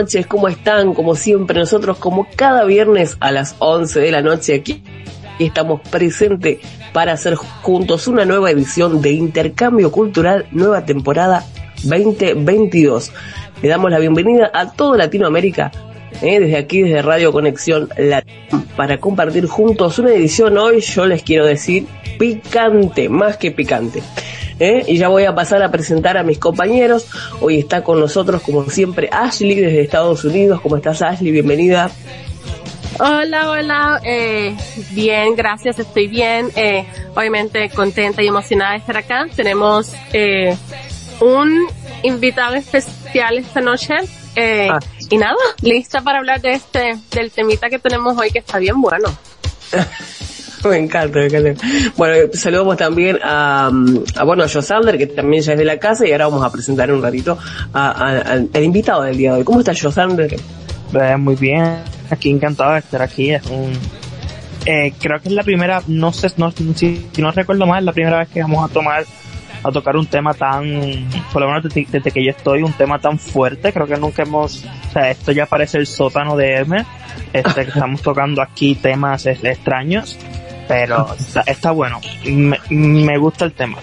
noches, ¿cómo están? Como siempre, nosotros como cada viernes a las 11 de la noche aquí estamos presentes para hacer juntos una nueva edición de Intercambio Cultural, nueva temporada 2022. Le damos la bienvenida a toda Latinoamérica, eh, desde aquí, desde Radio Conexión Latina, para compartir juntos una edición hoy, yo les quiero decir, picante, más que picante. ¿Eh? Y ya voy a pasar a presentar a mis compañeros. Hoy está con nosotros, como siempre, Ashley desde Estados Unidos. ¿Cómo estás, Ashley? Bienvenida. Hola, hola, eh, bien, gracias, estoy bien, eh, obviamente contenta y emocionada de estar acá. Tenemos eh, un invitado especial esta noche eh, ah. y nada, lista para hablar de este, del temita que tenemos hoy que está bien bueno. me encanta, me encanta. Bueno, saludamos también a, a bueno, a Josander, que también ya es de la casa, y ahora vamos a presentar un ratito al invitado del día de hoy. ¿Cómo está Josander? Eh, muy bien, aquí encantado de estar aquí. Es un, eh, creo que es la primera, no sé, no, si, no recuerdo mal, es la primera vez que vamos a tomar a tocar un tema tan, por lo menos desde, que yo estoy, un tema tan fuerte, creo que nunca hemos, o sea, esto ya parece el sótano de M, este, que estamos tocando aquí temas extraños, pero está, bueno, me, me, gusta el tema.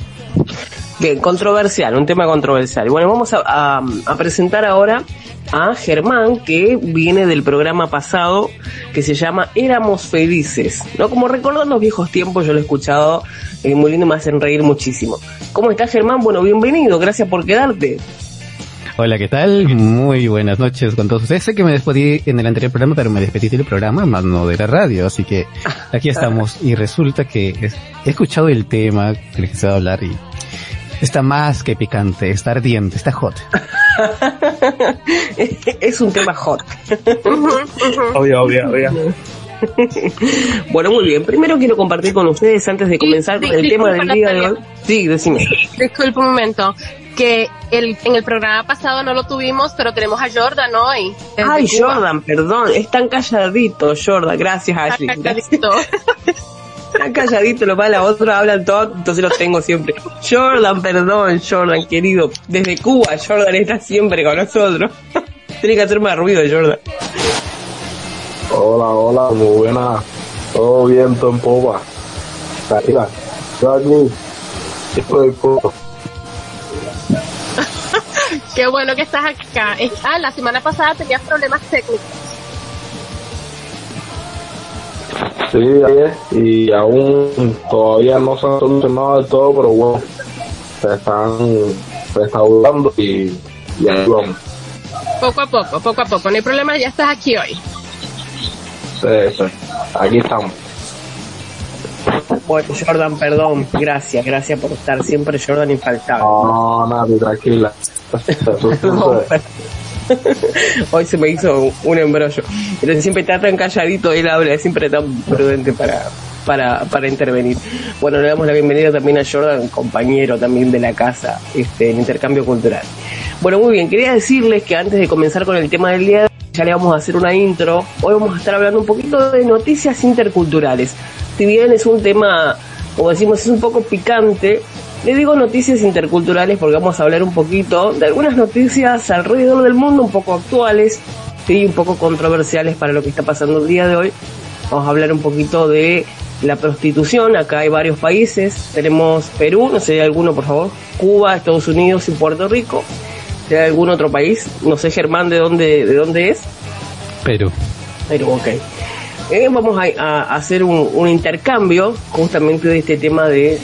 Bien, controversial, un tema controversial. Bueno, vamos a, a presentar ahora a Germán, que viene del programa pasado que se llama Éramos Felices. ¿no? Como recordar los viejos tiempos, yo lo he escuchado eh, muy lindo y me hacen reír muchísimo. ¿Cómo estás, Germán? Bueno, bienvenido, gracias por quedarte. Hola, ¿qué tal? Muy buenas noches con todos ustedes. Sé que me despedí en el anterior programa, pero me despedí del programa, más no de la radio, así que aquí estamos. Y resulta que he escuchado el tema que se va a hablar y está más que picante, está ardiente, está hot. es un tema hot. obvio, obvio, obvio. bueno, muy bien. Primero quiero compartir con ustedes, antes de comenzar con el tema del día de hoy. Sí, decime. Disculpe un momento. Que el, en el programa pasado no lo tuvimos, pero tenemos a Jordan hoy. Ay, Jordan, perdón. Es tan calladito, Jordan. Gracias, Ashley. Está calladito, lo la otra hablan todo, entonces los tengo siempre. Jordan, perdón, Jordan, querido. Desde Cuba, Jordan está siempre con nosotros. Tiene que hacer más ruido, Jordan. Hola, hola, muy buena. Todo bien, todo en popa. Mira, aquí. Estoy poco. Qué bueno que estás acá. Ah, la semana pasada tenías problemas técnicos. Sí, y aún todavía no se han solucionado del todo, pero bueno, se están restaurando y, y ahí vamos. Poco a poco, poco a poco, no hay problema, ya estás aquí hoy. Sí, aquí estamos. Bueno, Jordan, perdón, gracias, gracias por estar siempre, Jordan, infaltable. No, nada, tranquila. Hoy se me hizo un embrollo. Pero siempre está tan calladito, él habla, es siempre tan prudente para, para, para intervenir. Bueno, le damos la bienvenida también a Jordan, compañero también de la casa, este, en intercambio cultural. Bueno, muy bien, quería decirles que antes de comenzar con el tema del día, ya le vamos a hacer una intro. Hoy vamos a estar hablando un poquito de noticias interculturales. Si bien es un tema, como decimos, es un poco picante, le digo noticias interculturales porque vamos a hablar un poquito de algunas noticias alrededor del mundo, un poco actuales, sí, un poco controversiales para lo que está pasando el día de hoy. Vamos a hablar un poquito de la prostitución. Acá hay varios países. Tenemos Perú, no sé alguno, por favor. Cuba, Estados Unidos y Puerto Rico. Hay algún otro país, no sé Germán de dónde, de dónde es. Perú. Perú, ok. Eh, vamos a, hacer un, un, intercambio justamente de este tema de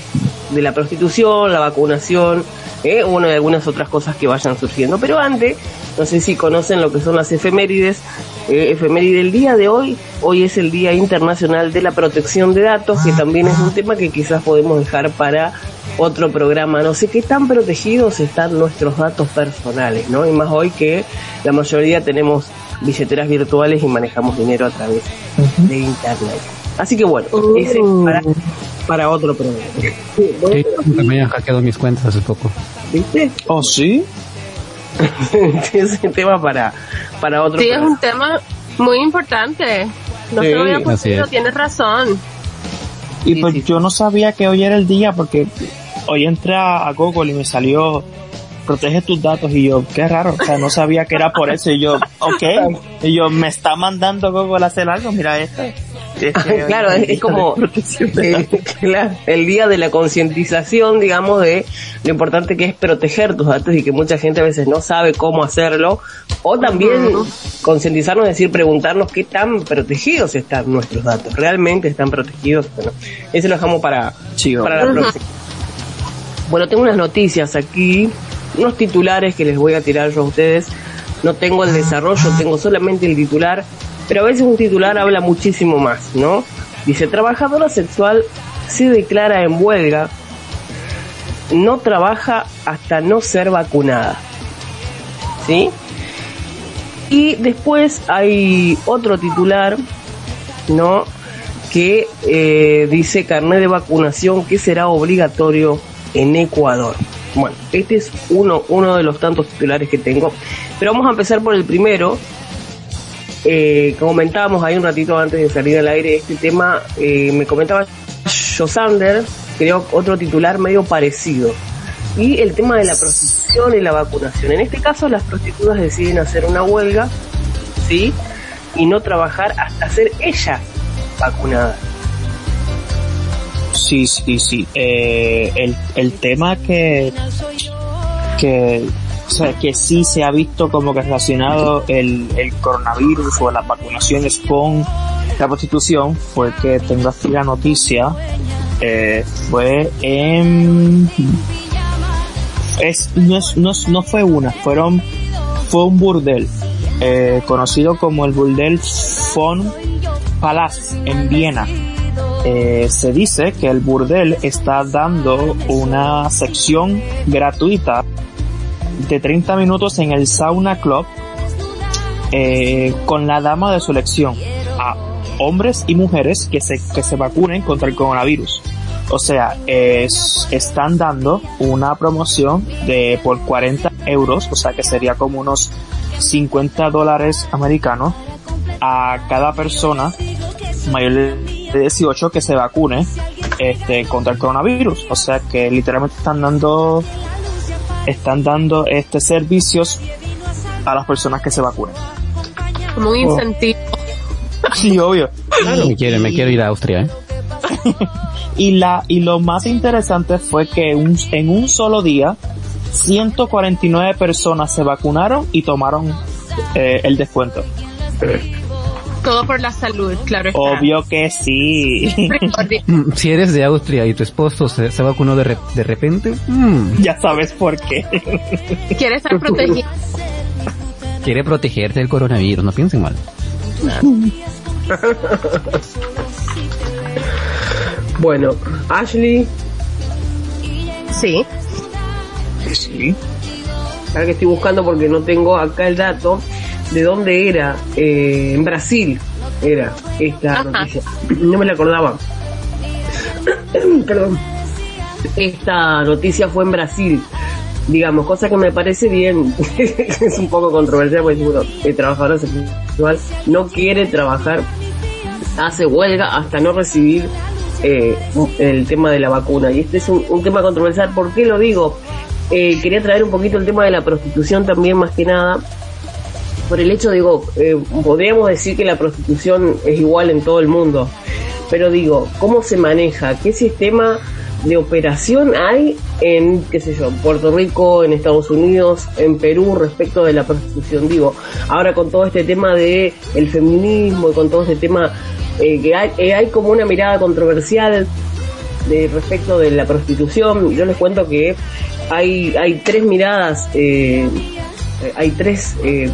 de la prostitución, la vacunación, ¿eh? bueno, y algunas otras cosas que vayan surgiendo. Pero antes, no sé si conocen lo que son las efemérides. Eh, efeméride del día de hoy, hoy es el Día Internacional de la Protección de Datos, que también es un tema que quizás podemos dejar para otro programa. No sé qué tan protegidos están nuestros datos personales, ¿no? Y más hoy que la mayoría tenemos billeteras virtuales y manejamos dinero a través de Internet. Así que bueno, ese para para otro programa. Sí, también han hackeado mis cuentas hace poco. ¿Viste? ¿Oh, sí? es un tema para, para otro Sí, es un tema muy importante. No se lo había puesto, tienes razón. Y pues yo no sabía que hoy era el día porque hoy entré a Google y me salió protege tus datos y yo, qué raro, o sea, no sabía que era por eso y yo, ok, y yo, me está mandando Google a hacer algo, mira esto. Este, claro, es, como eh, el día de la concientización, digamos, de lo importante que es proteger tus datos y que mucha gente a veces no sabe cómo hacerlo, o también concientizarnos, es decir, preguntarnos qué tan protegidos están nuestros datos, realmente están protegidos. Bueno, eso lo dejamos para, para la próxima. Bueno, tengo unas noticias aquí, unos titulares que les voy a tirar yo a ustedes. No tengo el desarrollo, tengo solamente el titular, pero a veces un titular habla muchísimo más, ¿no? Dice, trabajadora sexual se declara en huelga, no trabaja hasta no ser vacunada. ¿Sí? Y después hay otro titular, ¿no? Que eh, dice carnet de vacunación que será obligatorio en Ecuador. Bueno, este es uno, uno de los tantos titulares que tengo. Pero vamos a empezar por el primero. Eh, comentábamos ahí un ratito antes de salir al aire este tema, eh, me comentaba Josander, creo otro titular medio parecido. Y el tema de la prostitución y la vacunación. En este caso, las prostitutas deciden hacer una huelga, ¿sí? Y no trabajar hasta ser ellas vacunadas. Sí, sí, sí. Eh, el, el tema que, que, o sea, que sí se ha visto como que relacionado el, el coronavirus o las vacunaciones con la prostitución fue que tengo aquí la noticia, eh, fue en, es, no, es, no, no fue una, fueron, fue un burdel, eh, conocido como el burdel von Palace en Viena. Eh, se dice que el burdel está dando una sección gratuita de 30 minutos en el Sauna Club eh, con la dama de su elección a hombres y mujeres que se, que se vacunen contra el coronavirus. O sea, es, están dando una promoción de por 40 euros, o sea que sería como unos 50 dólares americanos a cada persona mayor de de 18 que se vacune este contra el coronavirus. O sea que literalmente están dando están dando este servicios a las personas que se vacunen. Como un incentivo. Sí, obvio. me, quiero, me quiero ir a Austria, ¿eh? y la y lo más interesante fue que un, en un solo día 149 personas se vacunaron y tomaron eh, el descuento. Todo por la salud, claro. Obvio que sí. Mm, si eres de Austria y tu esposo se, vacunó de, de repente, mm. ya sabes por qué. Quiere estar protegido. Quiere protegerte del coronavirus, no piensen mal. bueno, Ashley. Sí. Sí. Ahora que estoy buscando porque no tengo acá el dato de dónde era, eh, en Brasil era esta noticia. No me la acordaba. Perdón. Esta noticia fue en Brasil, digamos, cosa que me parece bien, es un poco controversial porque bueno, el trabajador sexual no quiere trabajar, hace huelga hasta no recibir eh, el tema de la vacuna. Y este es un, tema controversial. ¿Por qué lo digo? Eh, quería traer un poquito el tema de la prostitución también, más que nada, por el hecho, digo, eh, podríamos decir que la prostitución es igual en todo el mundo, pero digo, ¿cómo se maneja? ¿Qué sistema de operación hay en, qué sé yo, Puerto Rico, en Estados Unidos, en Perú respecto de la prostitución? Digo, ahora con todo este tema de el feminismo y con todo este tema eh, que hay, eh, hay como una mirada controversial de respecto de la prostitución. Yo les cuento que hay, hay tres miradas eh, eh, hay tres eh,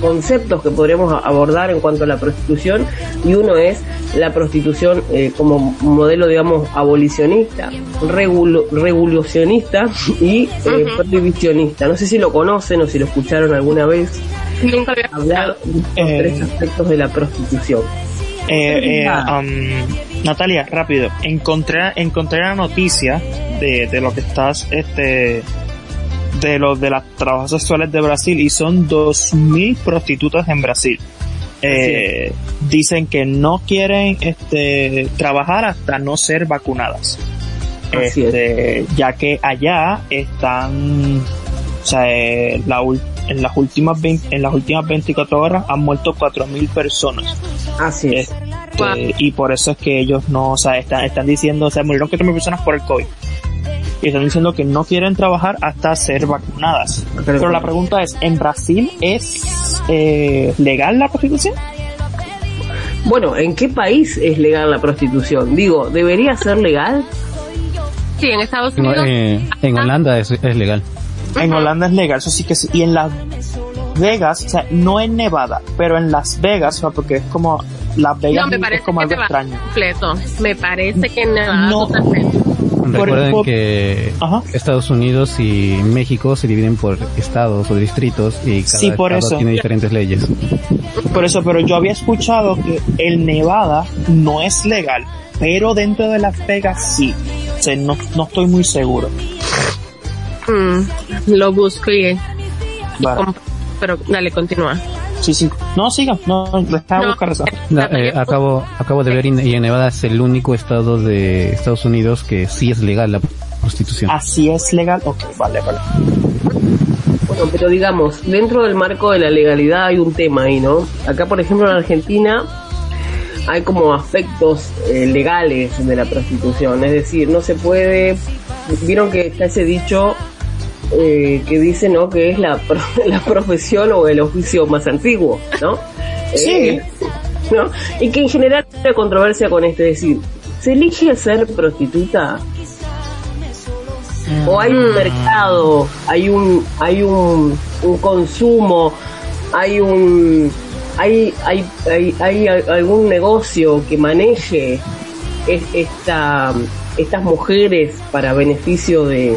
conceptos que podríamos abordar en cuanto a la prostitución y uno es la prostitución eh, como modelo, digamos, abolicionista, revolucionista y prohibicionista. No sé si lo conocen o si lo escucharon alguna vez. Nunca había hablar de los tres aspectos de la prostitución. Um, Natalia, rápido, encontré encontré la noticia de, de lo que estás este de los de las trabajadoras sexuales de Brasil y son 2.000 prostitutas en Brasil. Eh, dicen que no quieren este, trabajar hasta no ser vacunadas. Este, ya que allá están O sea, eh, la en las últimas 20 en las últimas 24 horas han muerto 4000 personas. Así es. Este, y por eso es que ellos no, o sea, están, están diciendo, o sea, murieron 4.000 personas por el COVID. Y están diciendo que no quieren trabajar hasta ser vacunadas. Pero la pregunta es, ¿en Brasil es eh, legal la prostitución? Bueno, ¿en qué país es legal la prostitución? Digo, ¿debería ser legal? Sí, en Estados En, Unidos. eh, en Holanda es, es legal. En Holanda es legal, eso sí que sí. Y en Las Vegas, o sea, no en Nevada, pero en Las Vegas, o sea, porque es como, Las Vegas No, me es parece como que algo extraño. completo. Me parece que Nevada No. totalmente. Recuerden por- que Ajá. Estados Unidos y México se dividen por estados o distritos y cada Sí, por estado eso. tiene diferentes leyes. Por eso, pero yo había escuchado que el Nevada no es legal, pero dentro de Las Vegas sí. O sea, no, no estoy muy seguro. Mm, lo busco y, y Vale. pero dale, continúa. Sí, sí. No, siga. No, déjame No. buscar eso. No, eh, acabo, acabo de ver y y en Nevada es el único estado de Estados Unidos que sí es legal la prostitución. Así es legal. Ok, vale, vale. Bueno, pero digamos, dentro del marco de la legalidad hay un tema ahí, ¿no? Acá, por ejemplo, en Argentina hay como aspectos eh, legales de la prostitución, es decir, no se puede, vieron que está ese dicho eh, que dice, ¿no? Que es la, pro- la profesión o el oficio más antiguo, ¿no? Sí. Eh, ¿no? Y que en general hay una controversia con esto, es decir, ¿se elige ser prostituta? o hay un mercado, hay un, hay un, un consumo, hay un, hay, hay, hay, hay algún negocio que maneje es- esta, estas mujeres para beneficio de,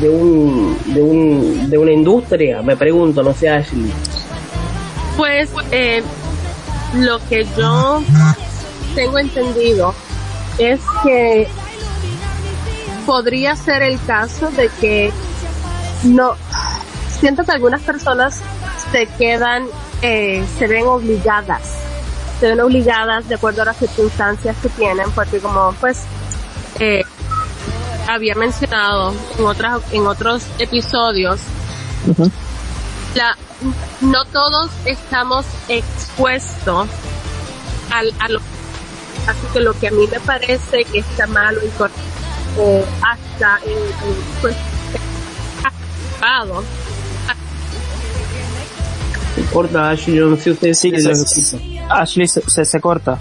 de un, de un, de una industria, me pregunto, no sé, Ashley. Pues eh, lo que yo tengo entendido es que podría ser el caso de que no siento que algunas personas se quedan eh, se ven obligadas se ven obligadas de acuerdo a las circunstancias que tienen porque como pues eh, había mencionado en otras en otros episodios la, no todos estamos expuestos al, a lo así que lo que a mí me parece que está malo y correcto o hasta en, en, pues. Se corta Ashley, yo no sé ustedes Sí, si se- escuchan. Ashley se, se, se corta.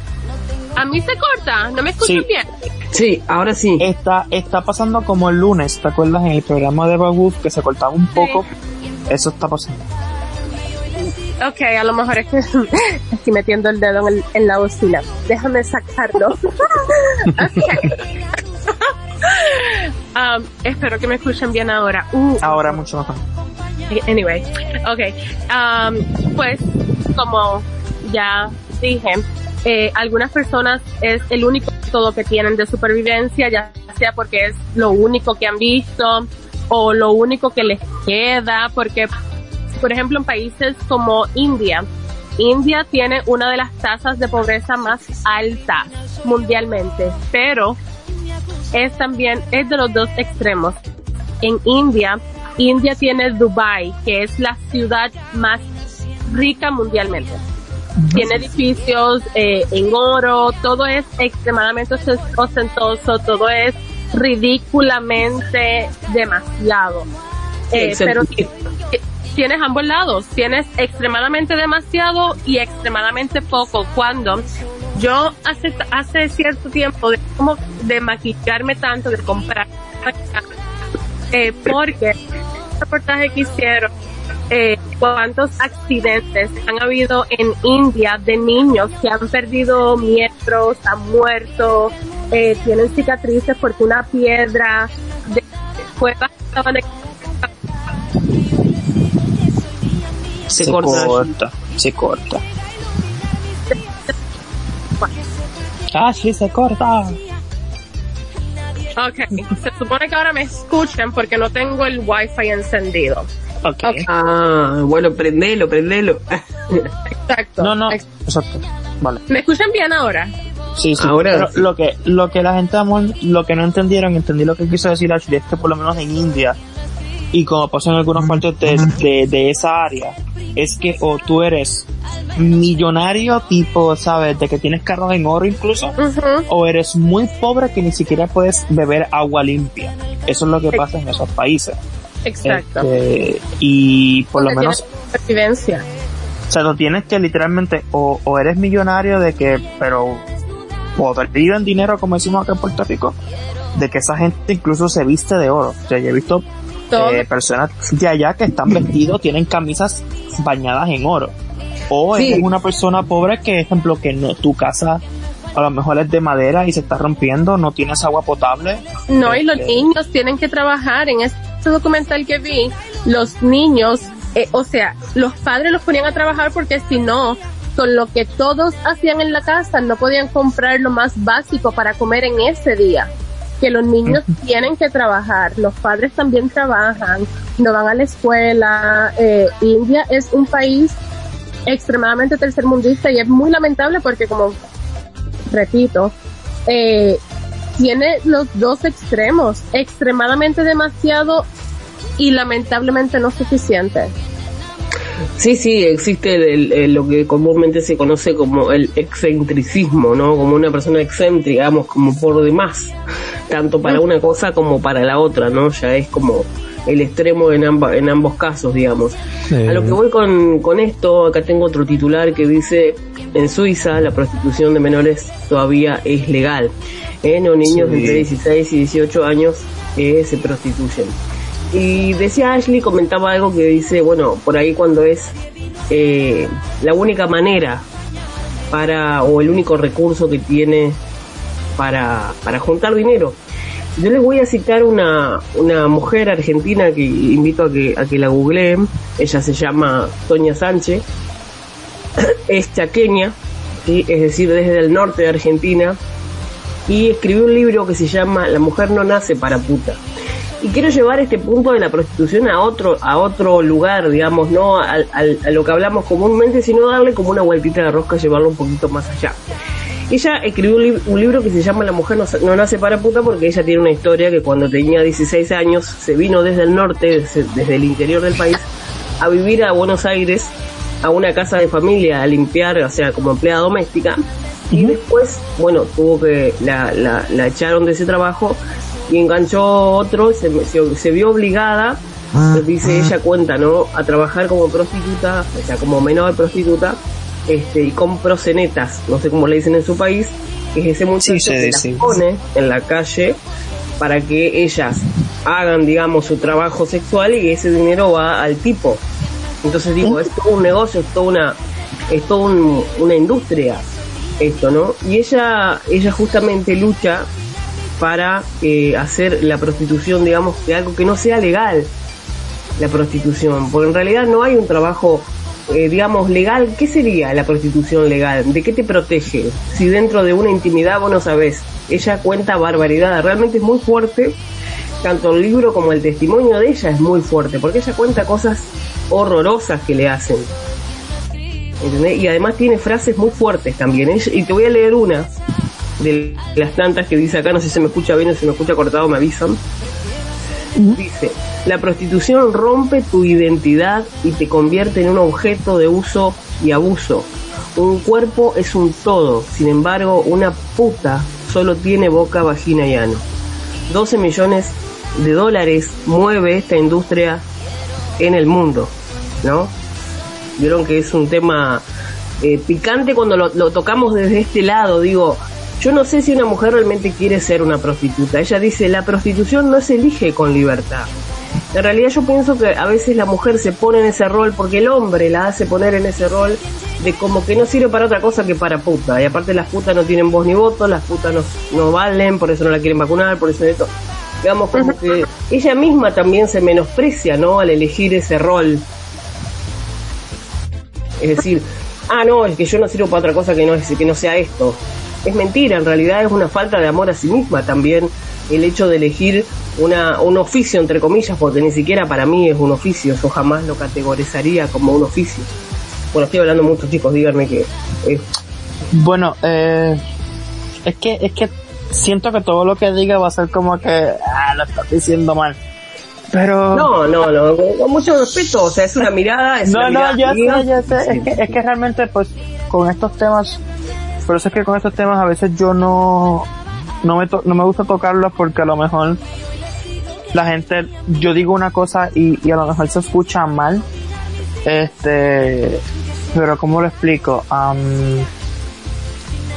A mí se corta no me escuchan Sí. bien Sí, ahora sí. Está, está pasando como el lunes, ¿te acuerdas? En el programa de Bagwood que se cortaba un poco. Eso está pasando. Ok, a lo mejor es que estoy metiendo el dedo en, el- en la bocina. Déjame sacarlo. Ok. Um, espero que me escuchen bien ahora. Uh, Ahora mucho mejor. Anyway, okay. Um, pues, como ya dije, eh, algunas personas es el único método que tienen de supervivencia, ya sea porque es lo único que han visto o lo único que les queda, porque, por ejemplo, en países como India, India tiene una de las tasas de pobreza más altas mundialmente, pero es también, es de los dos extremos. En India, India tiene Dubai, que es la ciudad más rica mundialmente. Tiene edificios eh, en oro, todo es extremadamente os- ostentoso, todo es ridículamente demasiado. Eh, pero ti- tienes ambos lados, tienes extremadamente demasiado y extremadamente poco. Cuando yo hace, hace cierto tiempo de como de maquillarme tanto, de comprar eh, porque el reportaje que hicieron eh, cuántos accidentes han habido en India de niños que han perdido miembros, han muerto, eh, tienen cicatrices porque una piedra de cueva estaban Se, corta. corta. Se corta. Ashley se corta. Ok, se supone que ahora me escuchan porque no tengo el wifi encendido. Ok. Ah, bueno, prendelo, prendelo. Exacto. No, no. Ex- Exacto. Vale. ¿Me escuchan bien ahora? Sí, sí. Ahora Pero sí. lo que, lo que la gente, amor, lo que no entendieron, entendí lo que quiso decir Ashley, es que por lo menos en India, y como pasa en algunas partes de, de, esa área, es que o tú eres millonario tipo, ¿sabes? De que tienes carros en oro incluso, o eres muy pobre que ni siquiera puedes beber agua limpia. Eso es lo que pasa en esos países. Exacto. Este, y por lo menos... Residencia. O sea, tú tienes que literalmente, o, o eres millonario de que, pero, o en dinero como decimos acá en Puerto Rico, de que esa gente incluso se viste de oro. O sea, yo he visto eh, personas de allá que están vestidos, tienen camisas bañadas en oro. O es una persona pobre que, ejemplo, que no, tu casa a lo mejor es de madera y se está rompiendo, no tienes agua potable. No, y los este, niños tienen que trabajar. En este documental que vi, los niños, eh, o sea, los padres los ponían a trabajar porque si no, con lo que todos hacían en la casa, no podían comprar lo más básico para comer en ese día que los niños tienen que trabajar, los padres también trabajan, no van a la escuela. Eh, India es un país extremadamente tercermundista y es muy lamentable porque como repito, eh, tiene los dos extremos, extremadamente demasiado y lamentablemente no suficiente. Sí, sí, existe lo que comúnmente se conoce como el excentricismo, ¿no? Como una persona excéntrica, digamos, como por demás, tanto para una cosa como para la otra, ¿no? Ya es como el extremo en, en ambos casos, digamos. A lo que voy con, con esto, acá tengo otro titular que dice, en Suiza la prostitución de menores todavía es legal. ¿eh? No niños entre 16 y 18 años eh, se prostituyen. Y decía Ashley, comentaba algo que dice, bueno, por ahí cuando es eh, la única manera para, o el único recurso que tiene para, para juntar dinero. Yo les voy a citar una, una mujer argentina que invito a que, a que la googleen. Ella se llama Toña Sánchez. Es chaqueña, es decir, desde el norte de Argentina. Y escribió un libro que se llama La mujer no nace para puta y quiero llevar este punto de la prostitución a otro a otro lugar, digamos, no a, lo que hablamos comúnmente, sino darle como una vueltita de rosca, llevarlo un poquito más allá. Ella escribió un, libro que se llama La mujer no, nace para puta porque ella tiene una historia que cuando tenía 16 años se vino desde el norte, desde, el interior del país, a vivir a Buenos Aires, a una casa de familia, a limpiar, o sea, como empleada doméstica. Y después, bueno, tuvo que, la, la, la echaron de ese trabajo y enganchó otro, se, se, vio obligada, ah, dice ah. ella cuenta, ¿no? A trabajar como prostituta, o sea, como menor prostituta, este, y con prosenetas, no sé cómo le dicen en su país, que es ese muchacho que las pone en la calle para que ellas hagan, digamos, su trabajo sexual y ese dinero va al tipo. Entonces digo, es todo un negocio, es toda una, es todo una industria esto, ¿no? Y ella, ella justamente lucha para eh, hacer la prostitución, digamos, de algo que no sea legal, la prostitución, porque en realidad no hay un trabajo, eh, digamos, legal. ¿Qué sería la prostitución legal? ¿De qué te protege? Si dentro de una intimidad vos no sabés, ella cuenta barbaridad, realmente es muy fuerte, tanto el libro como el testimonio de ella es muy fuerte, porque ella cuenta cosas horrorosas que le hacen. Y además tiene frases muy fuertes también. Y te voy a leer una de las tantas que dice acá, no sé si se me escucha bien o si me escucha cortado, me avisan. Dice, la prostitución rompe tu identidad y te convierte en un objeto de uso y abuso. Un cuerpo es un todo, sin embargo, una puta solo tiene boca, vagina y ano. 12 millones de dólares mueve esta industria en el mundo, ¿no? Vieron que es un tema eh, picante cuando lo, lo, tocamos desde este lado, digo, yo no sé si una mujer realmente quiere ser una prostituta. Ella dice, la prostitución no se elige con libertad. En realidad yo pienso que a veces la mujer se pone en ese rol porque el hombre la hace poner en ese rol de como que no sirve para otra cosa que para puta. Y aparte las putas no tienen voz ni voto, las putas no, no valen, por eso no la quieren vacunar, por eso esto. Digamos como que ella misma también se menosprecia, ¿no? Al elegir ese rol. Es decir, ah, no, es que yo no sirvo para otra cosa que no, que no sea esto es mentira, en realidad es una falta de amor a sí misma también el hecho de elegir una, un oficio, entre comillas, porque ni siquiera para mí es un oficio, yo jamás lo categorizaría como un oficio. Bueno, estoy hablando mucho, chicos, díganme que... Bueno, eh, es que es que siento que todo lo que diga va a ser como que ah, lo estás diciendo mal. Pero... No, no, no, con, mucho respeto, o sea, es una mirada, es no, una no, mirada ya sé, ya sé. Es, que, es que realmente, pues, con estos temas, por eso es que con estos temas a veces yo no, no me, to- no me gusta tocarlos porque a lo mejor la gente, yo digo una cosa y, y a lo mejor se escucha mal. Este, pero ¿cómo lo explico? Am,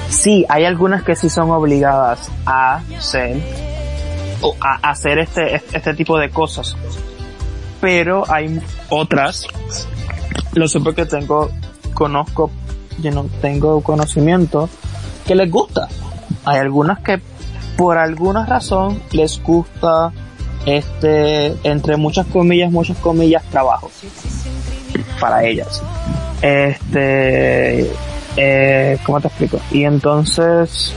sí, hay algunas que sí son obligadas a ser, o a hacer este, este tipo de cosas. Pero hay otras, lo sé porque tengo, conozco, yo no tengo conocimiento, que les gusta. Hay algunas que por alguna razón les gusta este, entre muchas comillas, muchas comillas, trabajo para ellas. Este, eh, ¿cómo te explico? Y entonces,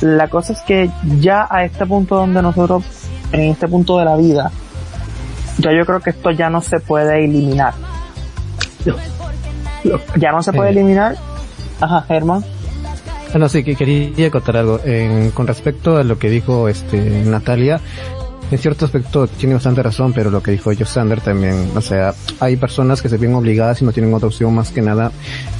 la cosa es que ya a este punto donde nosotros, en este punto de la vida, ya yo creo que esto ya no se puede eliminar. Ya no se puede Eh. eliminar. Ajá, Germán. Ah, No, sí, que quería contar algo. En- con respecto a lo que dijo este Natalia, en cierto aspecto tiene bastante razón, pero lo que dijo Josander también, o sea, hay personas que se ven obligadas y no tienen otra opción más que nada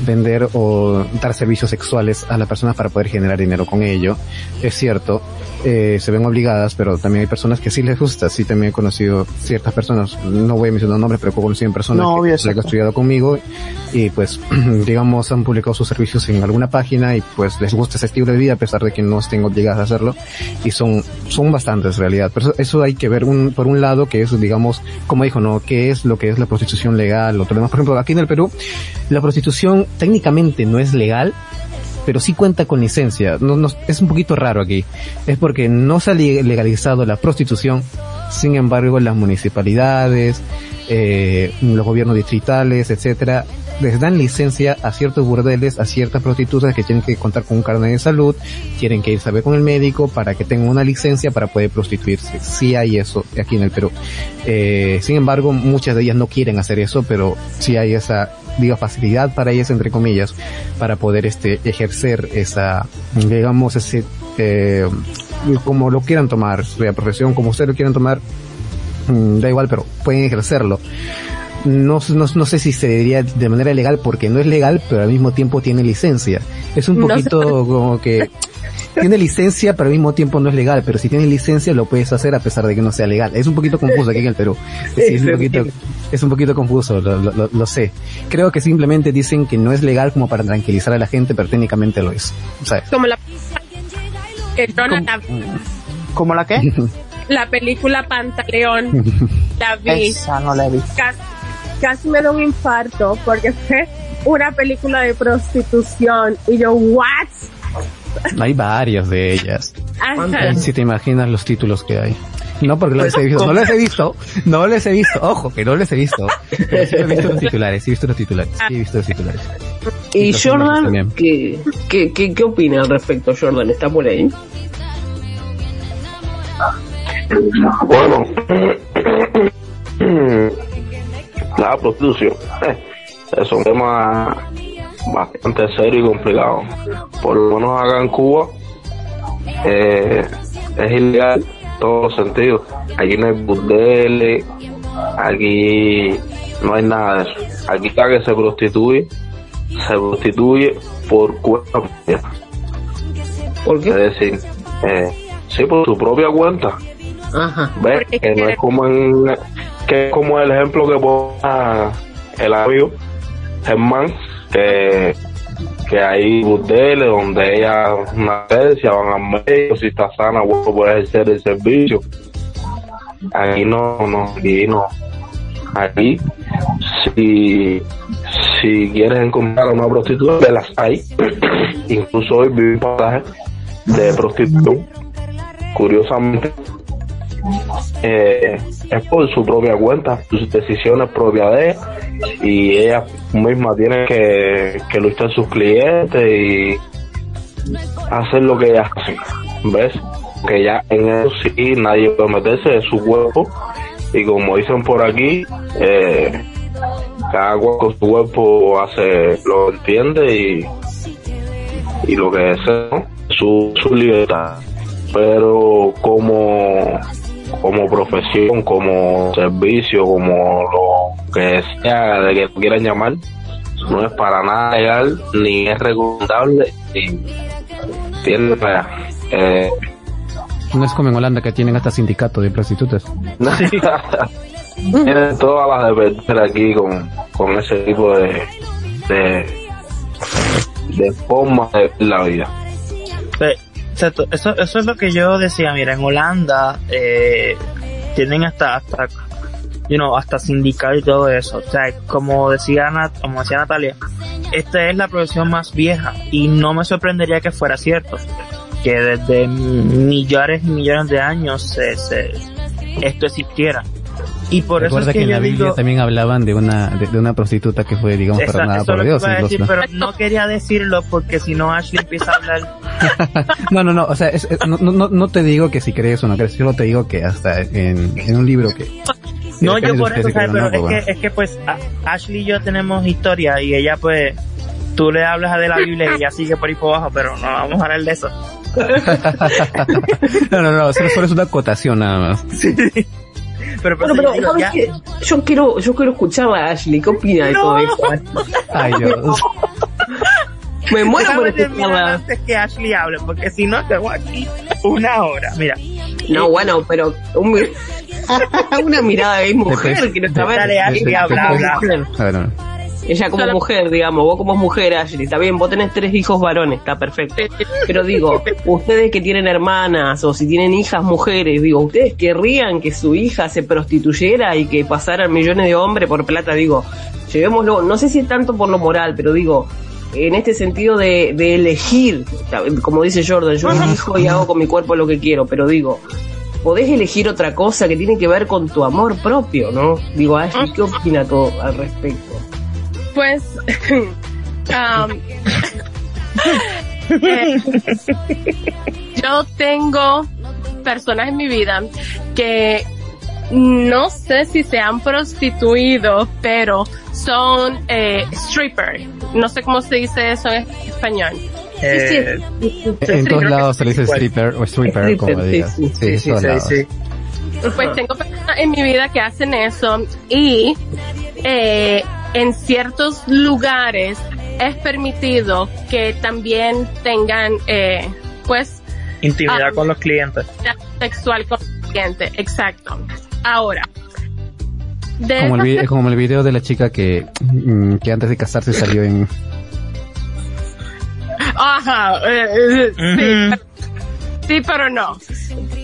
vender o dar servicios sexuales a la persona para poder generar dinero con ello. Es cierto, eh, se ven obligadas, pero también hay personas que sí les gusta. Sí, también he conocido ciertas personas, no voy a mencionar nombres, pero he conocido personas No, que, que han estudiado conmigo y pues, digamos, han publicado sus servicios en alguna página y pues les gusta ese estilo de vida a pesar de que no estén obligadas a hacerlo y son, son bastantes en realidad. Pero eso, eso hay que ver un, por un lado que es, digamos, como dijo, ¿no? ¿Qué es lo que es la prostitución legal o todo lo demás? Por ejemplo, aquí en el Perú, la prostitución técnicamente no es legal, pero sí cuenta con licencia. No, no, es un poquito raro aquí. Es porque no se ha le- legalizado la prostitución. Sin embargo, las municipalidades, eh, los gobiernos distritales, etcétera, les dan licencia a ciertos burdeles, a ciertas prostitutas que tienen que contar con un carnet de salud, tienen que irse a ver con el médico para que tengan una licencia para poder prostituirse. Sí hay eso aquí en el Perú. Eh, sin embargo, muchas de ellas no quieren hacer eso, pero sí hay esa, digo, facilidad para ellas, entre comillas, para poder este, ejercer esa, digamos, ese, eh, como lo quieran tomar, la profesión, como ustedes lo quieran tomar, mm, da igual, pero pueden ejercerlo. No, no, no sé si se diría de manera legal porque no es legal, pero al mismo tiempo tiene licencia. Es un No sé. poquito como que tiene licencia, pero al mismo tiempo no es legal, pero si tiene licencia lo puedes hacer a pesar de que no sea legal. Es un poquito confuso aquí en el Perú. Sí, es, un poquito, es un poquito confuso, lo, lo- lo- lo sé. Creo que simplemente dicen que no es legal como para tranquilizar a la gente, pero técnicamente lo es. ¿sabes? Como la ¿Cómo la qué? la película Pantaleón, la vi, Esa no la he visto. casi, casi me da un infarto porque fue una película de prostitución y yo, what? Hay varias de ellas. Ajá. Si te imaginas los títulos que hay. No porque los he visto, no los he visto, no los he visto, ojo, que no los he visto. Pero sí he visto los titulares, sí he visto los titulares, sí he visto los titulares. Y los Jordan. ¿qué, qué, qué, qué opina al respecto, Jordan? ¿Está por ahí? Bueno, la prostitución es un tema bastante serio y complicado. Por lo menos acá en Cuba eh, es ilegal en todos los sentidos. Aquí no hay burdeles, aquí no hay nada de eso. Aquí cada que se prostituye, se prostituye por cuenta propia. ¿Por qué? Es decir, eh, sí, por su propia cuenta. Ajá. Que no es como en, que es como el ejemplo que pone el amigo Germán, que, que hay burdeles donde ella una agencia van al médico, si está sana, bueno, puede ejercer el servicio. Aquí no, no, aquí no. Aquí, si, si quieres encontrar a una prostituta, que las hay. Incluso hoy vi un pasaje de prostitución. Curiosamente, eh, es por su propia cuenta, sus decisiones propias de ella y ella misma tiene que, que luchar sus clientes y hacer lo que ella hace, ¿ves? Que ya en eso sí nadie puede meterse de su cuerpo y como dicen por aquí, eh, cada cual con su cuerpo hace lo entiende y, y lo que desea, su, su libertad. Pero como como profesión, como servicio, como lo que sea de que quieran llamar, no es para nada legal, ni es recomendable, tiene eh, no es como en Holanda que tienen hasta sindicato de prostitutas. tienen todas las de perder aquí con, con ese tipo de, de, de forma de la vida. Exacto, eso, eso es lo que yo decía, mira, en Holanda eh, tienen hasta, hasta, you know, hasta sindical y todo eso. O sea, como decía, como decía Natalia, esta es la profesión más vieja y no me sorprendería que fuera cierto, que desde millones y millones de años se, se, esto existiera. Y por eso es que, que en la Biblia también hablaban de una de, una prostituta que fue, digamos, perdonada por Dios. Decir, pero no quería decirlo porque si no Ashley empieza a hablar. no, no, no, o sea, es, no, no, no te digo que si crees o no crees, solo te digo que hasta en, en un libro que... No, yo por eso, ¿sabes? pero es, que, es que pues Ashley y yo tenemos historia y ella pues, tú le hablas de la Biblia y ella sigue por ahí por abajo, pero no vamos a hablar de eso. no, no, no, solo es una acotación nada más. Sí. Pero, bueno, pero yo quiero, yo quiero escuchar a Ashley, ¿qué opina de todo esto? Ay, Dios. Me muero por escucharla. antes que Ashley hable, porque si no tengo aquí una hora. Mira. No, bueno, pero un, una mirada de mujer que no está Dale, Ashley, habla, habla. Ella como mujer, digamos, vos como mujer, Ashley, está bien, vos tenés tres hijos varones, está perfecto. Pero digo, ustedes que tienen hermanas o si tienen hijas mujeres, digo, ¿ustedes querrían que su hija se prostituyera y que pasaran millones de hombres por plata? Digo, llevémoslo, no sé si es tanto por lo moral, pero digo, en este sentido de, de elegir, como dice Jordan, yo elijo y hago con mi cuerpo lo que quiero, pero digo, podés elegir otra cosa que tiene que ver con tu amor propio, ¿no? Digo, Ashley, ¿qué opina todo al respecto? Pues, um, eh, yo tengo personas en mi vida que no sé si se han prostituido, pero son eh, stripper. No sé cómo se dice eso en español. Eh, en todos lados se le dice stripper o stripper, como digas. Sí, sí, sí, sí, Pues tengo personas en mi vida que hacen eso y eh, en ciertos lugares es permitido que también tengan, eh, pues, intimidad ah, con los clientes. Sexual con los clientes, exacto. Ahora. como, el, como el video de la chica que, mm, que antes de casarse salió en... Ajá, eh, eh, sí, pero no.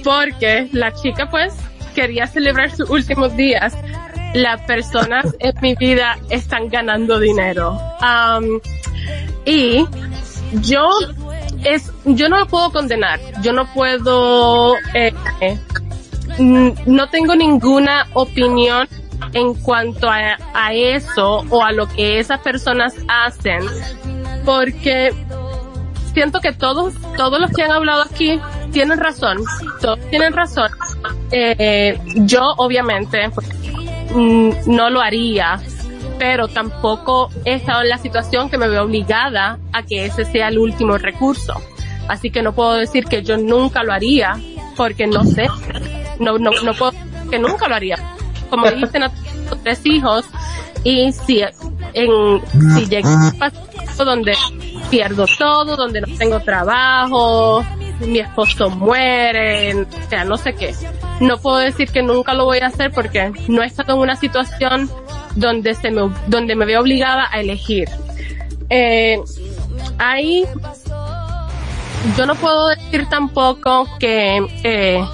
Porque la chica pues quería celebrar sus últimos días las personas en mi vida están ganando dinero. y yo es, yo no lo puedo condenar. Yo no puedo, eh, no tengo ninguna opinión en cuanto a, eso o a lo que esas personas hacen, porque siento que todos, todos los que han hablado aquí tienen razón, todos tienen razón. Eh, yo obviamente, Mm, no lo haría, pero tampoco he estado en la situación que me veo obligada a que ese sea el último recurso. Así que no puedo decir que yo nunca lo haría, porque no sé, no, no, no puedo que nunca lo haría. Como dijiste, no tengo tres hijos y si en, si llega un paso donde pierdo todo, donde no tengo trabajo, mi esposo muere, o sea, no sé qué. No puedo decir que nunca lo voy a hacer porque no he estado en una situación donde se me, donde me veo obligada a elegir. Eh, ahí, yo no puedo decir tampoco que, eh,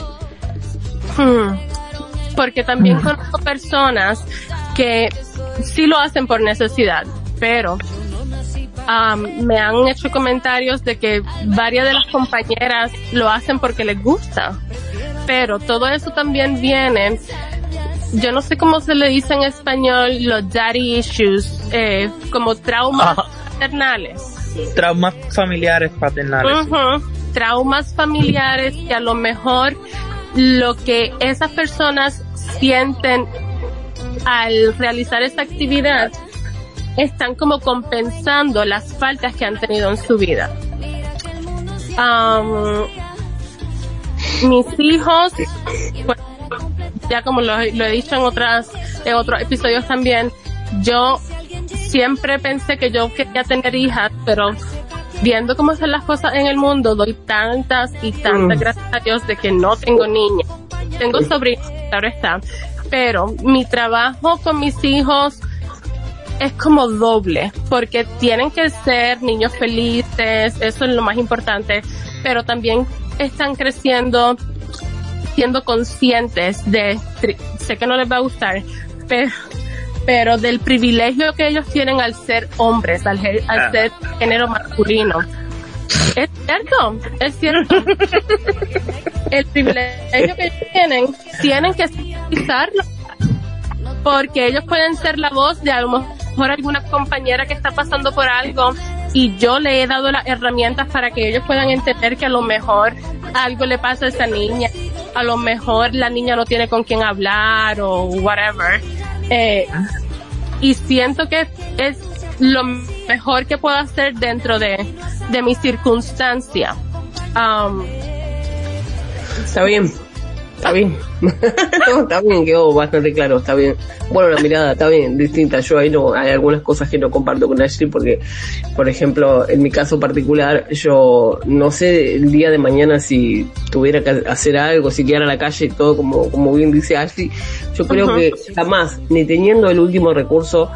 hmm, porque también conozco personas que sí lo hacen por necesidad, pero me han hecho comentarios de que varias de las compañeras lo hacen porque les gusta. Pero todo eso también viene, yo no sé cómo se le dice en español, los daddy issues, eh, como traumas paternales. Traumas familiares paternales. Traumas familiares que a lo mejor lo que esas personas sienten al realizar esa actividad están como compensando las faltas que han tenido en su vida. mis hijos, ya como lo, lo he dicho en otras, en otros episodios también, yo siempre pensé que yo quería tener hijas, pero viendo cómo son las cosas en el mundo, doy tantas y tantas Mm. gracias a Dios de que no tengo niñas. Tengo sobrinos, claro está. Pero mi trabajo con mis hijos es como doble, porque tienen que ser niños felices, eso es lo más importante, pero también están creciendo siendo conscientes de, sé que no les va a gustar, pero, pero del privilegio que ellos tienen al ser hombres, al, al Ah. ser género masculino. Es cierto, es cierto. El privilegio que ellos tienen, tienen que utilizarlo. Porque ellos pueden ser la voz de a lo mejor alguna compañera que está pasando por algo y yo le he dado las herramientas para que ellos puedan entender que a lo mejor algo le pasa a esa niña, a lo mejor la niña no tiene con quién hablar o whatever. Eh, y siento que es lo mejor que puedo hacer dentro de, de mi circunstancia. Um, Está bien. Está bien. No, está bien, quedó bastante claro, está bien. Bueno, la mirada está bien, distinta. Yo ahí no, hay algunas cosas que no comparto con Ashley porque, por ejemplo, en mi caso particular, yo no sé el día de mañana si tuviera que hacer algo, si quedara a la calle y todo como, como bien dice Ashley. Yo creo que jamás, ni teniendo el último recurso,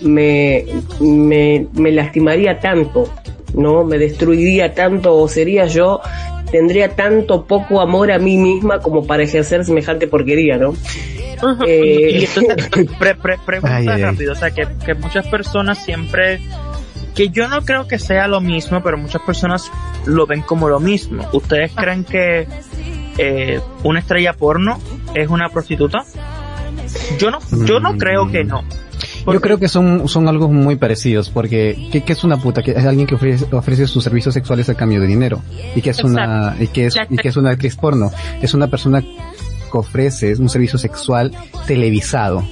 me, me, me lastimaría tanto, ¿no? Me destruiría tanto o sería yo tendría tanto poco amor a mí misma como para ejercer semejante porquería, ¿no? Eh, Y entonces, pre- pre- pregunta Ay, rápido, o sea, que, que muchas personas siempre, que yo no creo que sea lo mismo, pero muchas personas lo ven como lo mismo. ¿Ustedes creen que eh, una estrella porno es una prostituta? Yo no, yo no Mm. creo que no. Yo creo que son, son algo muy parecidos, porque ¿qué, qué es una puta? Que es alguien que ofrece, ofrece sus servicios sexuales a cambio de dinero. Y que es una, y que es, y que es una actriz porno. Es una persona que ofrece un servicio sexual televisado.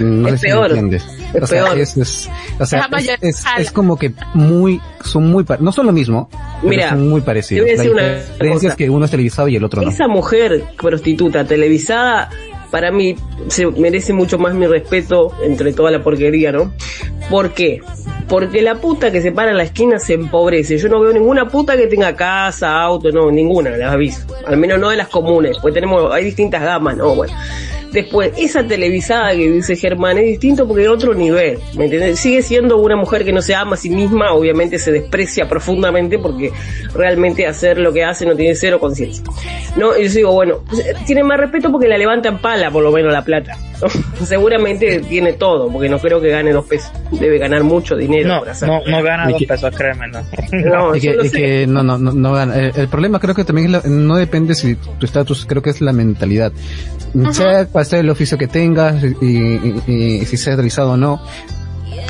No Es sé si peor. me entiendes. Es o sea, peor. es, es- o sea, como que muy, son muy, no son lo mismo, pero Mira, son muy parecidos. La diferencia es que uno es televisado y el otro no. Esa mujer prostituta televisada, para mí, se merece mucho más mi respeto entre toda la porquería, ¿no? ¿Por qué? Porque la puta que se para en la esquina se empobrece. Yo no veo ninguna puta que tenga casa, auto, no, ninguna, las aviso. Al menos no de las comunes, pues tenemos, hay distintas gamas, ¿no? Bueno. Después, esa televisada que dice Germán es distinto porque es otro nivel, ¿me entiendes? Sigue siendo una mujer que no se ama a sí misma, obviamente se desprecia profundamente porque realmente hacer lo que hace no tiene cero conciencia. No, y yo digo, bueno, pues, tiene más respeto porque la levanta en pala, por lo menos la plata. ¿no? Seguramente tiene todo, porque no creo que gane dos pesos. Debe ganar mucho dinero No, por hacer. no, no gana Y dos que- pesos, créeme, no. No, y yo que, no, no, no, no gana. El, el problema creo que también es la- no depende si tu estatus, creo que es la mentalidad. Sea cual sea el oficio que tengas y, y- y si seas realizado o no,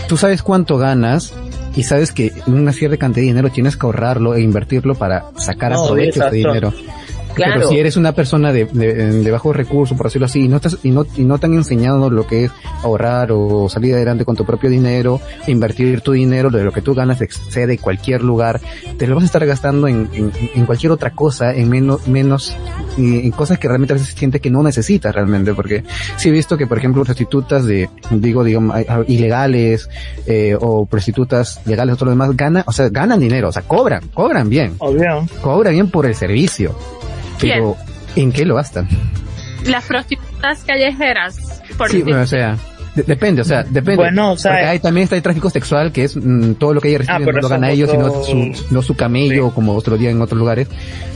tú sabes cuánto ganas y sabes que una cierta cantidad de dinero tienes que ahorrarlo e invertirlo para sacar No, a provecho ese dinero. Claro. Pero si eres una persona de, de, de bajos recursos, por decirlo así, y no, estás, y, no, y no te han enseñado lo que es ahorrar o salir adelante con tu propio dinero, invertir tu dinero, de lo que tú ganas excede de cualquier lugar, te lo vas a estar gastando en, en, en cualquier otra cosa, en menos, menos, y en cosas que realmente a veces sientes que no necesitas realmente, porque sí he visto que, por ejemplo, prostitutas de, digo, digamos, ilegales, eh, o prostitutas legales o todo lo demás, ganan, o sea, ganan dinero, o sea, cobran, cobran bien, Obvio. cobran bien por el servicio. Pero, ¿en qué lo gastan? Las prostitutas callejeras, por Sí, bueno, o sea, de- depende, o sea, depende. Bueno, o sea, Porque hay, también está el tráfico sexual, que es mm, todo lo que ellos Ah, reciben, pero no lo ganan ellos, sino su, no su camello, Sí. como otro día en otros lugares.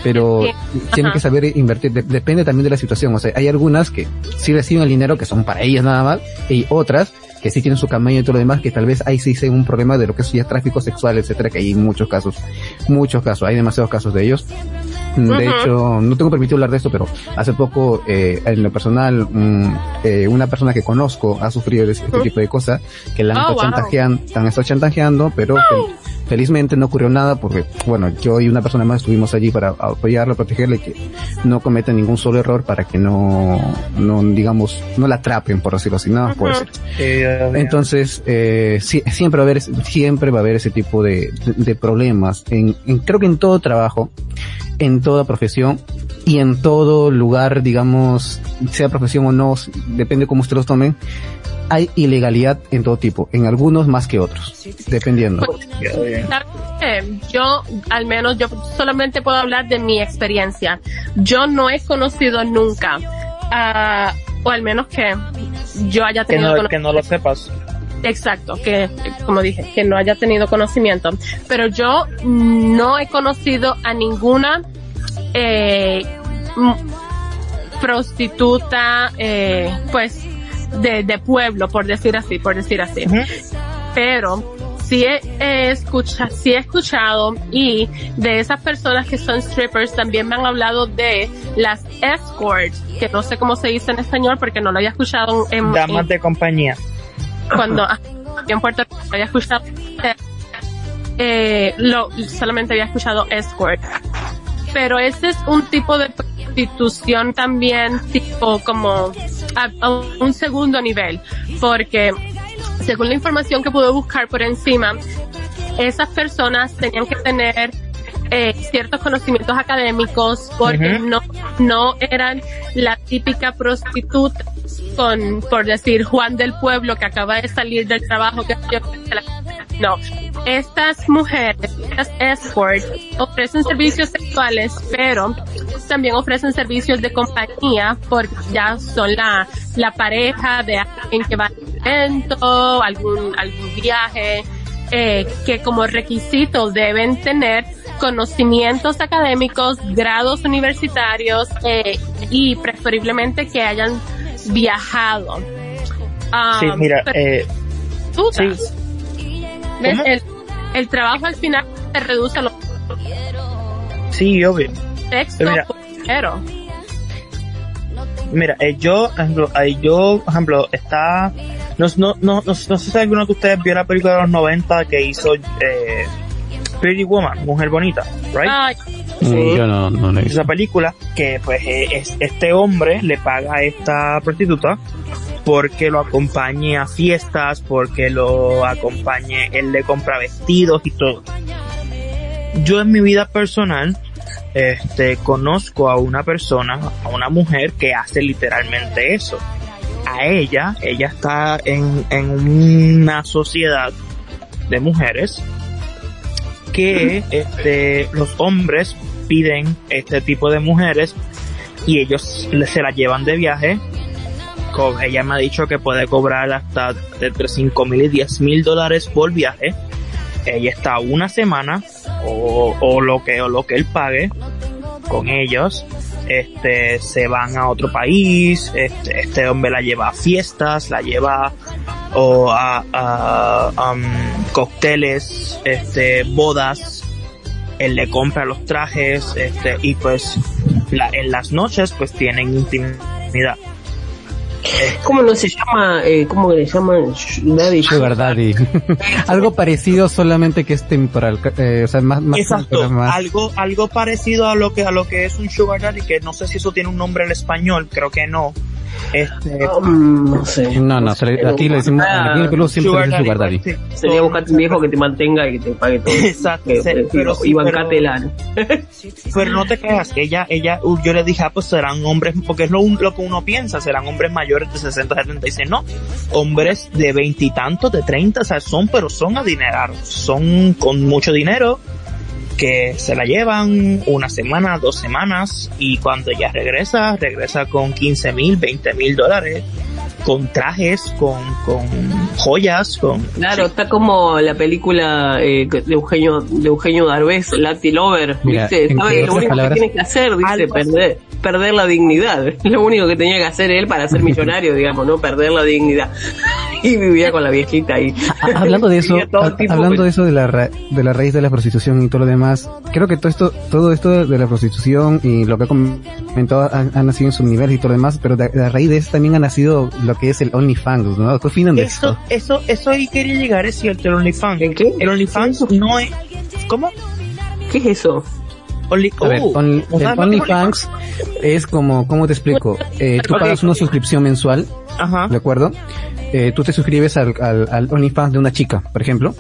Pero Sí. tienen Ajá. que saber invertir, de- depende también de la situación. O sea, hay algunas que sí reciben el dinero, que son para ellas nada más, y otras que sí tienen su camello y todo lo demás, que tal vez ahí sí sea un problema de lo que es ya tráfico sexual, etcétera, que hay muchos casos, muchos casos, hay demasiados casos de ellos. De hecho, no tengo permitido hablar de esto, pero hace poco, eh, en lo personal, mm, eh, una persona que conozco ha sufrido este tipo de cosas, que la han Oh, estado wow. chantajeando, la han estado chantajeando, pero felizmente no ocurrió nada porque, bueno, yo y una persona más estuvimos allí para apoyarla, protegerle, que no cometa ningún solo error para que no, no, digamos, no la atrapen, por decirlo así, nada. Sí, obvio. Entonces, eh, sí, siempre va a haber, siempre va a haber ese tipo de, de, de problemas. En, en- creo que en todo trabajo, en toda profesión, y en todo lugar, digamos, sea profesión o no, depende cómo ustedes los tomen, hay ilegalidad en todo tipo, en algunos más que otros, dependiendo. Yo, al menos, yo solamente puedo hablar de mi experiencia. Yo no he conocido nunca, uh, o al menos que yo haya tenido que no, que no lo sepas. Exacto, que como dije, que no haya tenido conocimiento. Pero yo no he conocido a ninguna eh, prostituta, eh, pues, de, de, pueblo, por decir así, por decir así. Pero sí he, escuchado, sí he escuchado y de esas personas que son strippers también me han hablado de las escorts, que no sé cómo se dice en español porque no lo había escuchado en... Damas de compañía. Cuando en Puerto Rico había escuchado, eh, lo, solamente había escuchado escort. Pero ese es un tipo de prostitución también tipo como a, un segundo nivel, porque según la información que pude buscar por encima, esas personas tenían que tener eh, ciertos conocimientos académicos porque no no eran la típica prostituta con por decir Juan del pueblo que acaba de salir del trabajo que no. Estas mujeres estas escorts ofrecen servicios sexuales pero también ofrecen servicios de compañía porque ya son la la pareja de alguien que va a evento algún algún viaje eh, que como requisito deben tener conocimientos académicos, grados universitarios eh, y preferiblemente que hayan viajado. sí, um, mira, eh, sí. El, el, trabajo al final se reduce a lo Sí, obvio. Texto, mira, mira eh, yo, ejemplo, yo, por ejemplo, está no, no, no, no, sé si alguno de ustedes vio la película de los 90 que hizo eh, Pretty Woman, Mujer Bonita, right? Sí. Yo no, no Esa película que pues eh, es, este hombre le paga a esta prostituta porque lo acompañe a fiestas, porque lo acompañe, él le compra vestidos y todo. Yo en mi vida personal, este, conozco a una persona, a una mujer que hace literalmente eso. A ella, ella está en, en una sociedad de mujeres que este, los hombres piden este tipo de mujeres y ellos se la llevan de viaje. Ella me ha dicho que puede cobrar hasta entre 5 mil y 10 mil dólares por viaje. Ella está una semana o, o, lo que o lo que él pague con ellos. Este se van a otro país. Este, este hombre la lleva a fiestas, la lleva o a, a um, cócteles, este, bodas, él le compra los trajes, este, y pues la, en las noches pues tienen intimidad. ¿Cómo no se llama? Eh, ¿Cómo le llaman? Daddy. Sugar Daddy. algo parecido, solamente que es temporal. Eh, o sea, más, más Exacto. Algo, algo parecido a lo que a lo que es un Sugar Daddy, que no sé si eso tiene un nombre en español, creo que no. Este, um, no sé. No, no, aquí le decimos, aquí en el Perú siempre sugar, sugar daddy. Sería buscar un viejo que te mantenga y que te pague todo. Exacto. pero, y bancate pero no te creas, ella, ella, yo le dije, ah, pues serán hombres, porque es lo, lo que uno piensa, serán hombres mayores de 60, 70, dice, no, hombres de veintitantos, de treinta, o sea, son, pero son adinerados, son con mucho dinero, que se la llevan una semana, dos semanas y cuando ella regresa, regresa con 15 mil, 20 mil dólares, con trajes, con, con joyas, con... Claro, está como la película eh, de Eugenio de Eugenio Darbés, Lati Lover, ¿viste? ¿Sabe lo único que tiene que hacer? Dice, perder, perder la dignidad. Lo único que tenía que hacer él para ser millonario, digamos, ¿no? Perder la dignidad. y vivía con la viejita ahí. hablando de eso, hablando de eso de la, de la raíz de la prostitución y todo lo demás, creo que todo esto, todo esto de la prostitución y lo que ha comentado ha, nacido en su nivel y todo lo demás, pero de, la raíz de eso también ha nacido lo que es el OnlyFans, ¿no? ¿Qué opinan de eso? Eso, eso ahí quería llegar, es cierto, el OnlyFans. ¿El qué? El OnlyFans no es, ¿cómo? ¿Qué es eso? Only, a ver, oh, el OnlyFans es como, ¿cómo te explico? Eh, tú pagas una suscripción mensual, Ajá. ¿de acuerdo? Eh, tú te suscribes al, al, al OnlyFans de una chica, por ejemplo.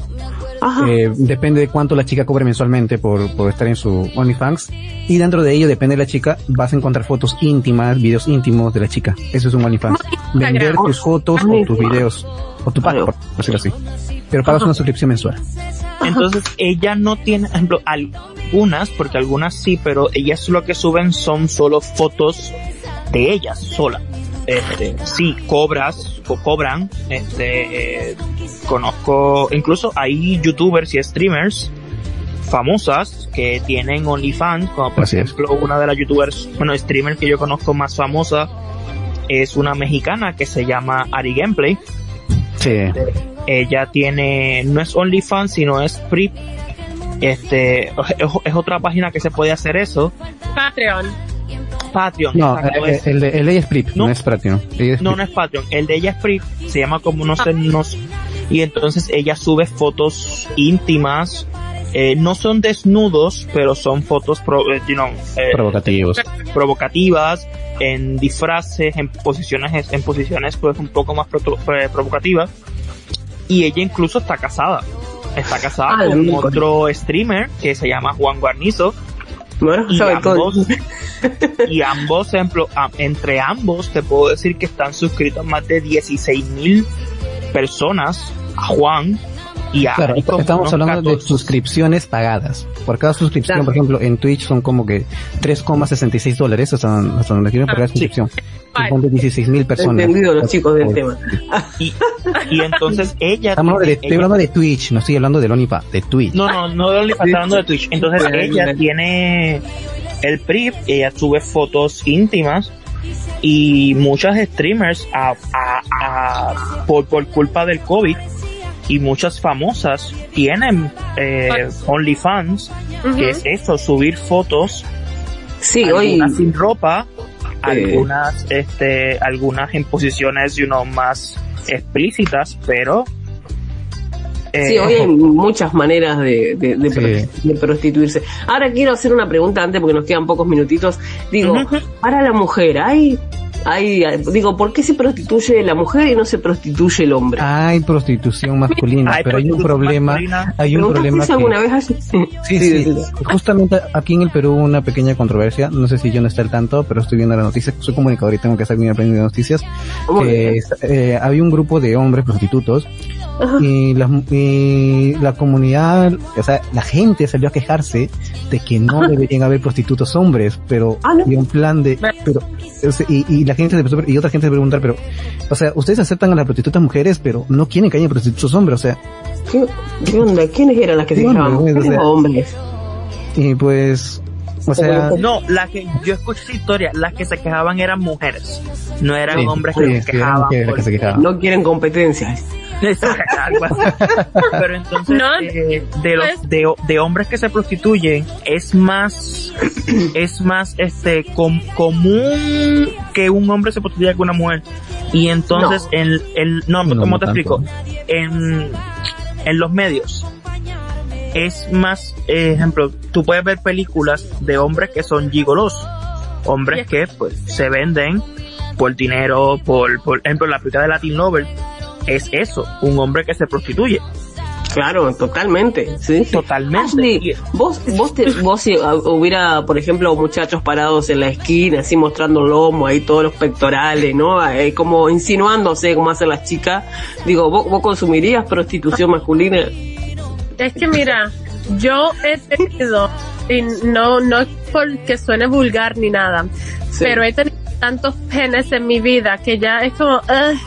Eh, depende de cuánto la chica cobre mensualmente por, por estar en su OnlyFans. Y dentro de ello, depende de la chica, vas a encontrar fotos íntimas, videos íntimos de la chica. Eso es un OnlyFans. Vender tus fotos o tus videos, o tu pago, por decirlo así. Pero pagas una suscripción mensual. Entonces ella no tiene, por ejemplo, algunas, porque algunas sí, pero ellas lo que suben son solo fotos de ellas sola. Este, sí, cobras o cobran. Este, eh, conozco, incluso hay youtubers y streamers famosas que tienen OnlyFans, como por Así es. ejemplo una de las youtubers, bueno, streamer que yo conozco más famosa es una mexicana que se llama Ari Gameplay. Sí. Ella tiene, no es OnlyFans, sino es Prip. Este, es, es otra página que se puede hacer eso. Patreon. Patreon. No, eh, es- el de, el de ella es PRIP, no, No. es es no, no es Patreon. El de ella es Prip. Se llama como no sé, no. Y entonces ella sube fotos íntimas. eh, no son desnudos, pero son fotos, pro, eh, you know, eh, provocativos. provocativas, en disfraces, en posiciones, en posiciones pues un poco más pro- eh, provocativas. Y ella incluso está casada. Está casada Ah, con otro streamer que se llama Juan Guarnizo. Bueno, Y ambos, y ambos, ejemplo, entre ambos te puedo decir que están suscritos más de 16 mil personas a Juan y a Claro, como estamos hablando de 14. suscripciones pagadas. Por cada suscripción, Claro. por ejemplo, en Twitch son como que 3,66 dólares hasta, hasta donde quieren por cada Ah, suscripción. Son de 16 mil personas. Entendido los chicos del Por- tema. Y, y entonces ella, Estamos hablando de, estoy ella- hablando de Twitch, no estoy hablando del OnlyFans, de Twitch. No, no, no de OnlyFans, está hablando de Twitch. Entonces ella tiene el PRIP, ella sube fotos íntimas y muchas streamers a, a- a- por, por culpa del COVID y muchas famosas tienen eh, OnlyFans, que es eso, subir fotos, Sí, hoy. sin ropa, algunas, este, algunas en posiciones, you know, más explícitas, pero Sí, hoy hay muchas maneras de, de, de Sí. de prostituirse. Ahora quiero hacer una pregunta antes porque nos quedan pocos minutitos. Digo, Ujú. para la mujer, ¿hay, hay, digo, ¿por qué se prostituye la mujer y no se prostituye el hombre? Hay prostitución masculina, Hay pero hay un prostitución problema, masculina. hay un ¿Preguntaste problema eso alguna que, vez así? Sí, sí, decilo. Justamente aquí en el Perú hubo una pequeña controversia, no sé si yo no estoy al tanto, pero estoy viendo la noticia, soy comunicador y tengo que estar bien aprendiendo de noticias, que eh, había un grupo de hombres prostitutos. Y la, y la comunidad, o sea, la gente salió a quejarse de que no deberían haber prostitutos hombres, pero Ah, ¿no? había un plan de, pero, y, y la gente se y otra gente se preguntar, pero, o sea, ustedes aceptan a las prostitutas mujeres, pero no quieren que haya prostitutos hombres, o sea, ¿Qué, qué onda? ¿Quiénes eran las que se güey? O ¿Mujeres sea, o hombres? y pues, o sea, No, la que yo escuché esa historia, las que se quejaban eran mujeres, no eran Sí, hombres sí, que se sí, quejaban. las que se quejaban. No quieren competencias. Algo así. Pero entonces No, eh, de los pues- de, de hombres que se prostituyen es más es más este com- común que un hombre se prostituya con una mujer y entonces No. el el no, No, ¿cómo no te explico? En en los medios es más eh, ejemplo tú puedes ver películas de hombres que son gigolos hombres que pues se venden por dinero por por ejemplo la película de Latin Lover es eso un hombre que se prostituye Claro, totalmente. Sí, totalmente Ashley, vos, vos, te, vos si ah, hubiera, por ejemplo, muchachos parados en la esquina, así mostrando lomo, ahí todos los pectorales, ¿no? Eh, como insinuándose como hacen las chicas. Digo, ¿vos, vos consumirías prostitución masculina? Es que mira, yo he tenido, y no, no es porque suene vulgar ni nada, Sí. pero he tenido tantos penes en mi vida que ya es como, "Ugh,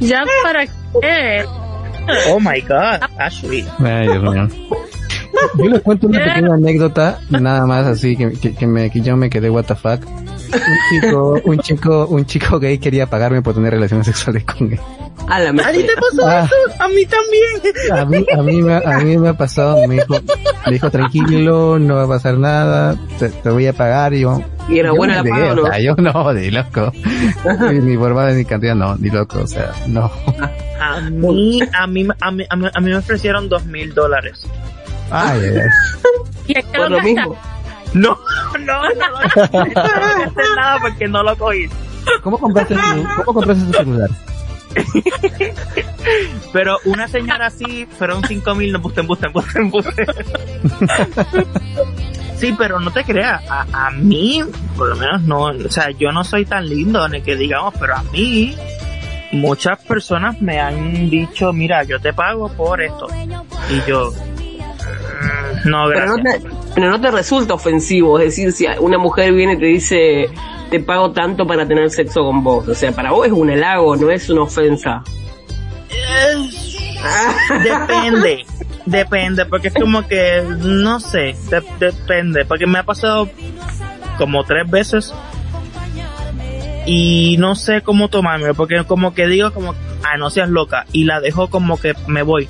ya para qué. oh my god Ashley Ay, Dios mío. Yo les cuento una pequeña anécdota, nada más así que, que, que me, que yo me quedé what the fuck. Un chico, un chico, un chico gay quería pagarme por tener relaciones sexuales con él. A la ¿A ti te pasó Ah. eso? A mí también. A mí, a mí, me, a mí me ha pasado, me dijo, me dijo tranquilo, no va a pasar nada, te, te voy a pagar y yo. ¿Y era yo buena la paga no? o sea, yo no, de loco. Ni, ni forma ni cantidad, no, ni loco, o sea, no. A mí, a mí, a mí, a mí, a mí me ofrecieron dos mil dólares. Ay, ay, ay. Y es que Por lo lo mismo. No, no, no, no, no, nada porque no lo cogí. ¿Cómo compraste, tu- cómo compraste tu celular? Pero una señora así, fueron cinco mil, no busten, busten, busten, busten. Sí, pero no te creas, a, a mí, por lo menos no, o sea, yo no soy tan lindo, ni que digamos, pero a mí, muchas personas me han dicho, mira, yo te pago por esto. Y yo, no, Pero no, gracias. te, pero no te resulta ofensivo, es decir, si una mujer viene y te dice, te pago tanto para tener sexo con vos. O sea, para vos es un halago, no es una ofensa. Depende, depende, porque es como que, no sé, de- depende, porque me ha pasado como tres veces y no sé cómo tomármelo, porque como que digo como, ah, no seas loca, y la dejo como que me voy.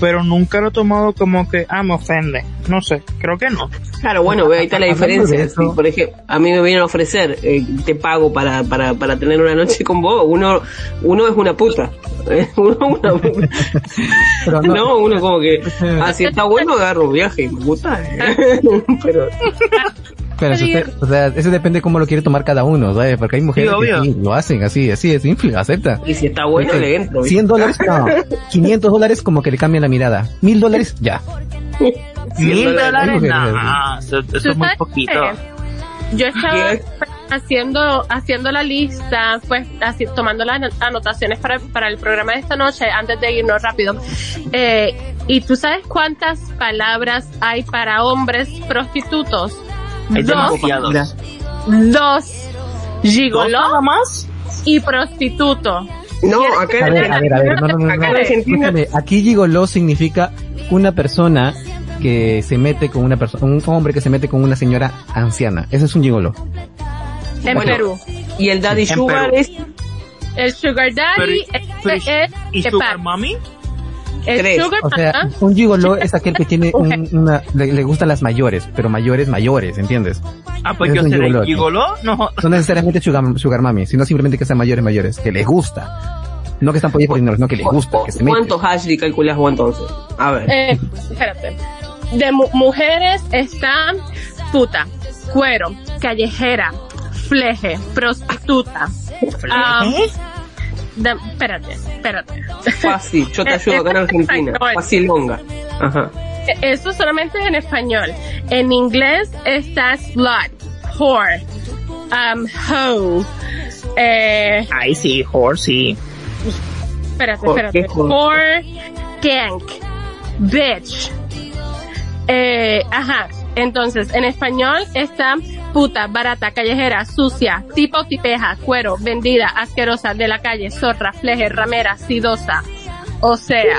Pero nunca lo he tomado como que, ah, me ofende. No sé, creo que no. Claro, bueno, ve, ahí está la diferencia. Si, por ejemplo, a mí me vienen a ofrecer, eh, te pago para, para, para tener una noche con vos, uno, uno es una puta. Eh, uno es una puta. Pero no, no, uno como que, ah, si está bueno, agarro un viaje gusta. eh. Pero, pero si usted- o sea, eso depende cómo lo quiere tomar cada uno, ¿sabes? Porque hay mujeres Sí, que sí, lo hacen así, así es simple, acepta. y si está bueno, Ok, le entro. 100 dólares, no. 500 dólares como que le cambian la mirada. 1000 dólares, ya. Mil dólares, Ay, no, eso, eso es muy ¿Sabes poquito. Yo estaba haciendo haciendo la lista, pues así, tomando las ano- anotaciones para, para el programa de esta noche antes de irnos rápido. Eh, y tú sabes cuántas palabras hay para hombres prostitutos? Hay Dos, dos ¿Dos gigoló más? y prostituto. No, acá A ver, a ver, a ver, no, no, no, Acá en no. Argentina- Escúchame, aquí gigoló significa una persona que se mete con una persona, un hombre que se mete con una señora anciana. Ese es un gigoló. En Bueno, Perú. y el daddy sugar es, El sugar daddy Pero- es, pero- es- ¿Y es Sugar el Tres. sugar O sea, mama, un gigoló es aquel que tiene un- una, le, le gustan las mayores, pero mayores mayores, ¿entiendes? Ah, pues Es yo un seré gigoló. gigoló, no. No necesariamente sugar, sugar mami, sino simplemente que sean mayores mayores, que les gusta. No que están por ahí por dinero, no que les gusta, que se meten. ¿Cuántos Ashley calculas vos entonces? A ver. Eh, espérate. De mu- mujeres están puta, cuero, callejera, fleje, prostituta. Ah, ¿Eh? De- espérate, espérate. Fácil, yo te ayudo acá en Argentina. Facilonga. Ajá. Eso solamente es en español. En inglés está slut, whore, um, hoe. Eh, Ay, sí, whore, sí. espérate, ¿Por espérate. Whore, gank, bitch. Eh, ajá. Entonces, en español está puta, barata, callejera, sucia, tipo tipeja, cuero, vendida, asquerosa, de la calle, zorra, fleje, ramera, sidosa. O sea,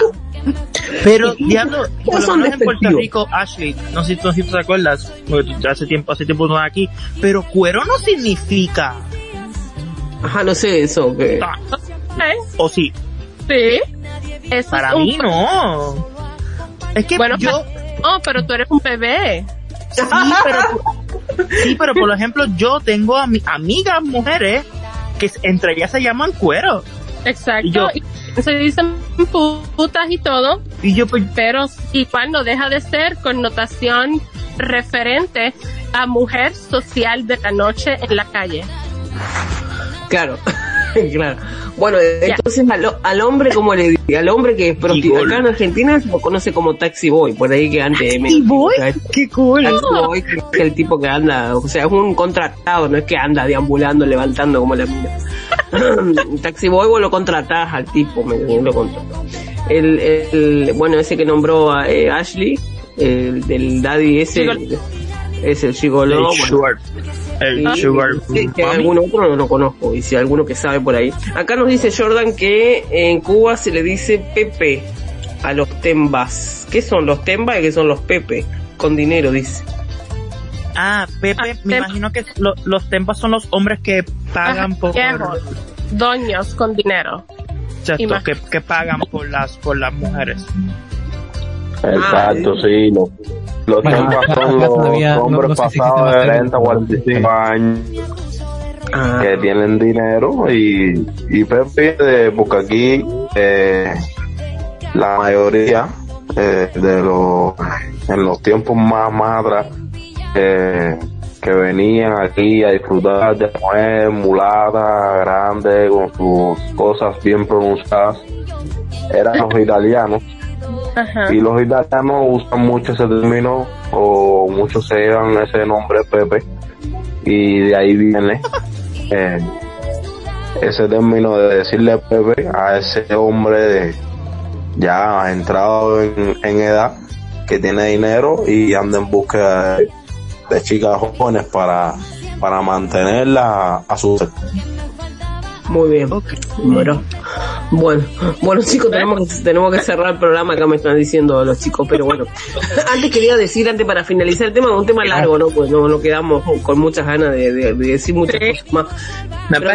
Pero, diablo, por lo menos en Puerto. Rico, Ashley, no sé, no sé si tú te acuerdas, porque hace tiempo, hace tiempo no aquí, pero cuero no significa, Ajá, no sé eso. Que... Ah, ¿eh? o sí, Sí. Eso para es un- mí no. Es que Bueno, yo, Oh, pero tú eres un bebé. Sí, pero, sí, pero por ejemplo, yo tengo a mi, amigas mujeres que entre ellas se llaman cuero. Exacto. Y yo- Y se dicen putas y todo, Y yo, pues, pero igual no deja de ser connotación referente a mujer social de la noche en la calle. Claro. claro. Bueno, entonces al, al hombre, como le digo, al hombre que es prostituta, Gigolo. acá en Argentina se lo conoce como taxi boy, por ahí que antes ¿Y boy? Taxi Qué cool. boy que es el tipo que anda, o sea, es un contratado, no es que anda deambulando, levantando como la mina. taxi boy vos lo contratás al tipo, me lo contratás. El, el, bueno, ese que nombró a eh, Ashley, el del daddy ese. Es el gigolo. El bueno. sugar. El Sí, sugar. sí, que algún otro no lo conozco, y si alguno que sabe por ahí. Acá nos dice Jordan que en Cuba se le dice Pepe a los tembas. ¿Qué son los tembas y qué son los Pepe? Con dinero, dice. Ah, Pepe, Ah, me imagino que lo- los tempas son los hombres que pagan Ajá, por, Doños con dinero. exacto, que, que pagan por las, por las mujeres. Exacto, sí. Los, Bueno, son los todavía no- hombres no si pasados de más 30 a 45 años Ah, que tienen dinero y, y Pepe, eh, porque aquí eh, la mayoría eh, de los en los tiempos más más atrás eh, que venían aquí a disfrutar de mujer mulata, grande, con sus cosas bien pronunciadas, eran los italianos. Ajá. Y los italianos usan mucho ese término, o muchos se llevan ese nombre Pepe, y de ahí viene eh, ese término de decirle Pepe a ese hombre de, ya entrado en, en edad, que tiene dinero y anda en busca de, de chicas jóvenes para, para mantenerla a su Muy bien. Bueno, bueno, bueno chicos, tenemos que, tenemos que cerrar el programa, acá me están diciendo los chicos, pero bueno. Antes quería decir, antes para finalizar el tema, un tema largo, ¿no? Pues no, no quedamos con muchas ganas de, de- de decir muchas Sí. cosas más. Pero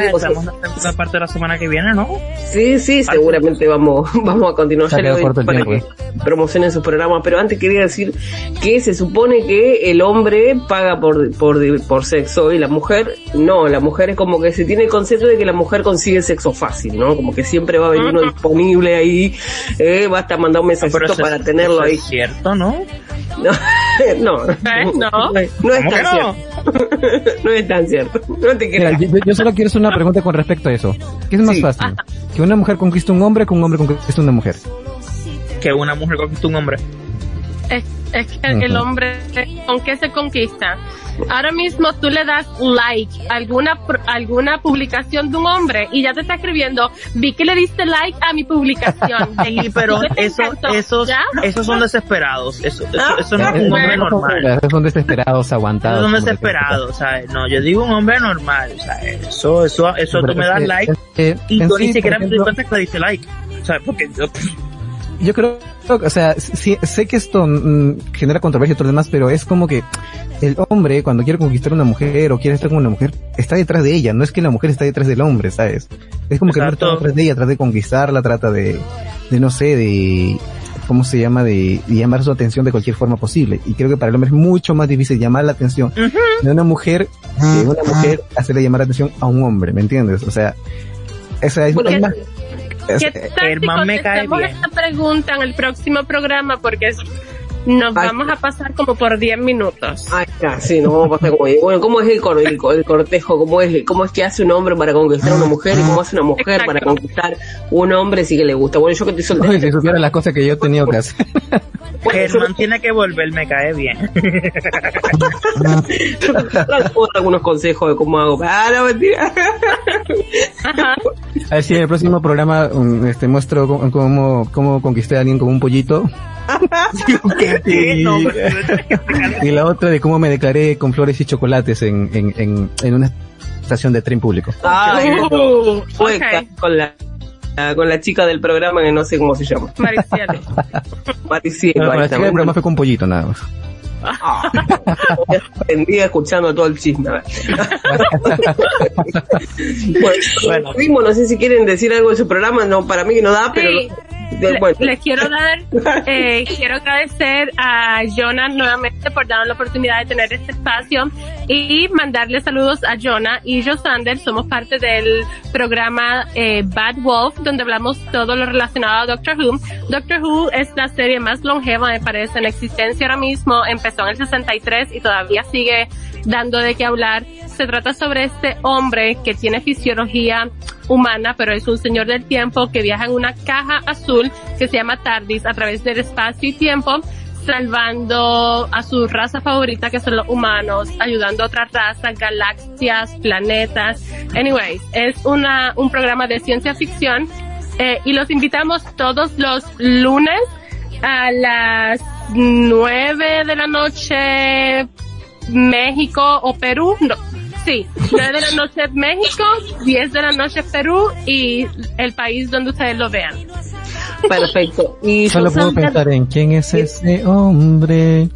la parte de la semana que viene, ¿no? Sí, sí, seguramente vamos, vamos a continuar. Ya le doy para que promocionen sus programas, pero antes quería decir que se supone que el hombre paga por, por, por sexo y la mujer no, la mujer es como que se tiene el concepto de que la mujer consigue sexo fácil, ¿no? Como que siempre va a haber uno disponible ahí, eh, basta mandar un mensajito eso- para tenerlo eso ahí. Es cierto, ¿no? No, no, ¿Eh? No. no es ¿Cómo tan no? cierto. No es tan cierto. No te creas. yo, yo solo quiero hacer una pregunta con respecto a eso. ¿Qué es más Sí. fácil? ¿Que una mujer conquiste un hombre o que un hombre conquiste una mujer? Que una mujer conquista un hombre. Es, es que el hombre, ¿con qué se conquista? Ahora mismo tú le das like a alguna, alguna publicación de un hombre y ya te está escribiendo, vi que le diste like a mi publicación. Sí, pero ¿Qué te eso, esos, ¿Ya? esos son desesperados. Eso, eso, eso no es un hombre bueno. normal. Esos son desesperados, aguantados. Esos son te- desesperados, ¿sabes? No, yo digo un hombre normal, o sea, eso, eso, eso Pero tú me das que- like es que y tú sí, ni siquiera doy ejemplo, cuenta que le diste like. O sea, porque yo, Yo creo, o sea, sí, sé que esto mm, genera controversia y todo lo demás, pero es como que el hombre cuando quiere conquistar a una mujer o quiere estar con una mujer, está detrás de ella, no es que la mujer está detrás del hombre, ¿sabes? Es como que el hombre está detrás de ella, trata de conquistarla, trata de, de no sé, de, ¿cómo se llama? De, de llamar su atención de cualquier forma posible. Y creo que para el hombre es mucho más difícil llamar la atención de una mujer que una mujer hacerle llamar la atención a un hombre, ¿me entiendes? O sea, esa es, Bueno, es más- es- ¿Qué tal si Herman me cae contestamos bien. esta pregunta en el próximo programa? Porque es- nos Ay. vamos a pasar como por 10 minutos. Está, sí, nos vamos a pasar como Bueno, ¿cómo es el, cor- el, el cortejo? ¿Cómo es, ¿Cómo es que hace un hombre para conquistar a una mujer? ¿Y cómo hace una mujer Exacto. para conquistar un hombre si que le gusta? Bueno, yo que estoy Ay, si soltero. supiera las cosas que yo he tenido que hacer. Germán tiene que volver, me cae bien. Yo algunos consejos de cómo hago. Ah, no, mentira. A ver si en el próximo programa um, este, muestro cómo, cómo, cómo conquisté a alguien con un pollito. Y, No, la otra de cómo me declaré con flores y chocolates en, en, en, en una estación de tren público. Ay, Uh, fue ok. con la con la chica del programa que no sé cómo se llama. Maricielo. Maricielo, chica del programa fue con pollito nada más. Ah, Tendría escuchando todo el chisme. bueno, Bueno. mismo, no sé si quieren decir algo de su programa, no, para mí que no da, pero Sí. Le- bueno, les quiero dar, eh, quiero agradecer a Jonah nuevamente por darnos la oportunidad de tener este espacio y mandarle saludos a Jonah y yo Sander, somos parte del programa eh, Bad Wolf, donde hablamos todo lo relacionado a Doctor Who. Doctor Who es la serie más longeva, me parece, en existencia ahora mismo, empezó en el 63 y todavía sigue dando de qué hablar. Se trata sobre este hombre que tiene fisiología humana, pero es un señor del tiempo que viaja en una caja azul que se llama TARDIS a través del espacio y tiempo, salvando a su raza favorita que son los humanos, ayudando a otras razas, galaxias, planetas. Anyways, es una, un programa de ciencia ficción eh, y los invitamos todos los lunes a las nueve de la noche México o Perú, no, sí, 9 de la noche México, 10 de la noche Perú y el país donde ustedes lo vean. perfecto. Y Solo puedo Susana, pensar en quién es ese hombre.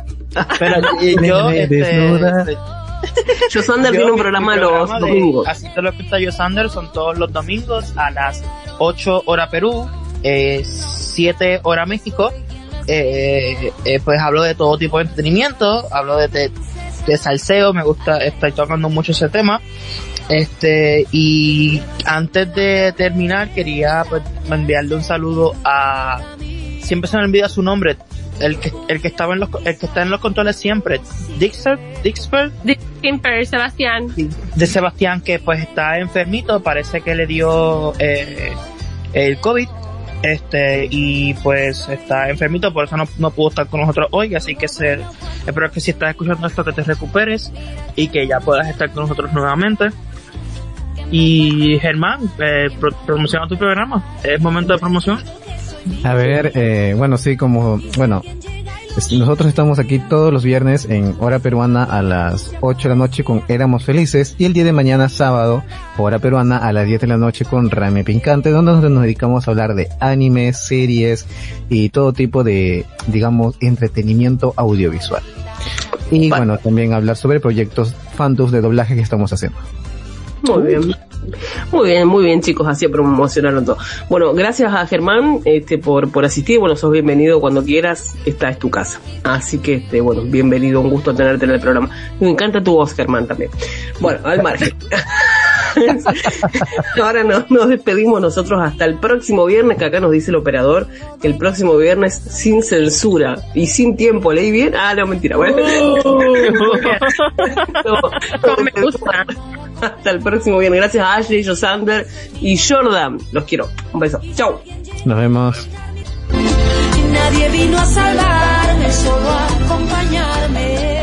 Pero y yo, Me este, desnuda. este, tiene un programa los de domingos. Así te lo cuenta yo, Sander, son todos los domingos a las 8 hora Perú, eh, 7 hora México. Eh, eh, pues hablo de todo tipo de entretenimiento, hablo de, de, de salseo, me gusta, estoy tocando mucho ese tema. Este, y antes de terminar, quería pues, enviarle un saludo a, siempre se me olvida su nombre, el que, el que estaba en los, el que está en los controles siempre, Dixer, Dixper, Dixper, Sebastián. de Sebastián que pues está enfermito, parece que le dio eh, el COVID, este, y pues está enfermito, por eso no, no pudo estar con nosotros hoy, así que se, espero que si estás escuchando esto que te recuperes y que ya puedas estar con nosotros nuevamente. Y Germán, eh, pro- promociona tu programa, es momento de promoción. A ver, eh, bueno, sí, como, bueno, nosotros estamos aquí todos los viernes en hora peruana a las 8 de la noche con Éramos Felices y el día de mañana sábado, hora peruana a las 10 de la noche con Rame Pincante, donde nosotros nos dedicamos a hablar de animes, series y todo tipo de, digamos, entretenimiento audiovisual. Y bueno, también hablar sobre proyectos fandoms de doblaje que estamos haciendo. Muy bien. Muy bien, muy bien chicos, así promocionaron todo. Bueno, gracias a Germán este, por, por asistir, bueno, sos bienvenido cuando quieras, esta es tu casa. Así que, este, bueno, bienvenido, un gusto tenerte en el programa. Me encanta tu voz, Germán, también. Bueno, al margen. Ahora no- nos despedimos nosotros hasta el próximo viernes, que acá nos dice el operador que el próximo viernes sin censura y sin tiempo, ¿leí bien? Ah, no, mentira, bueno. No, Como me gusta. hasta el próximo viernes. Gracias a Ashley, Josander y Jordan. Los quiero. Un beso. Chau. Nos vemos. Nadie vino a salvarme, solo a acompañarme.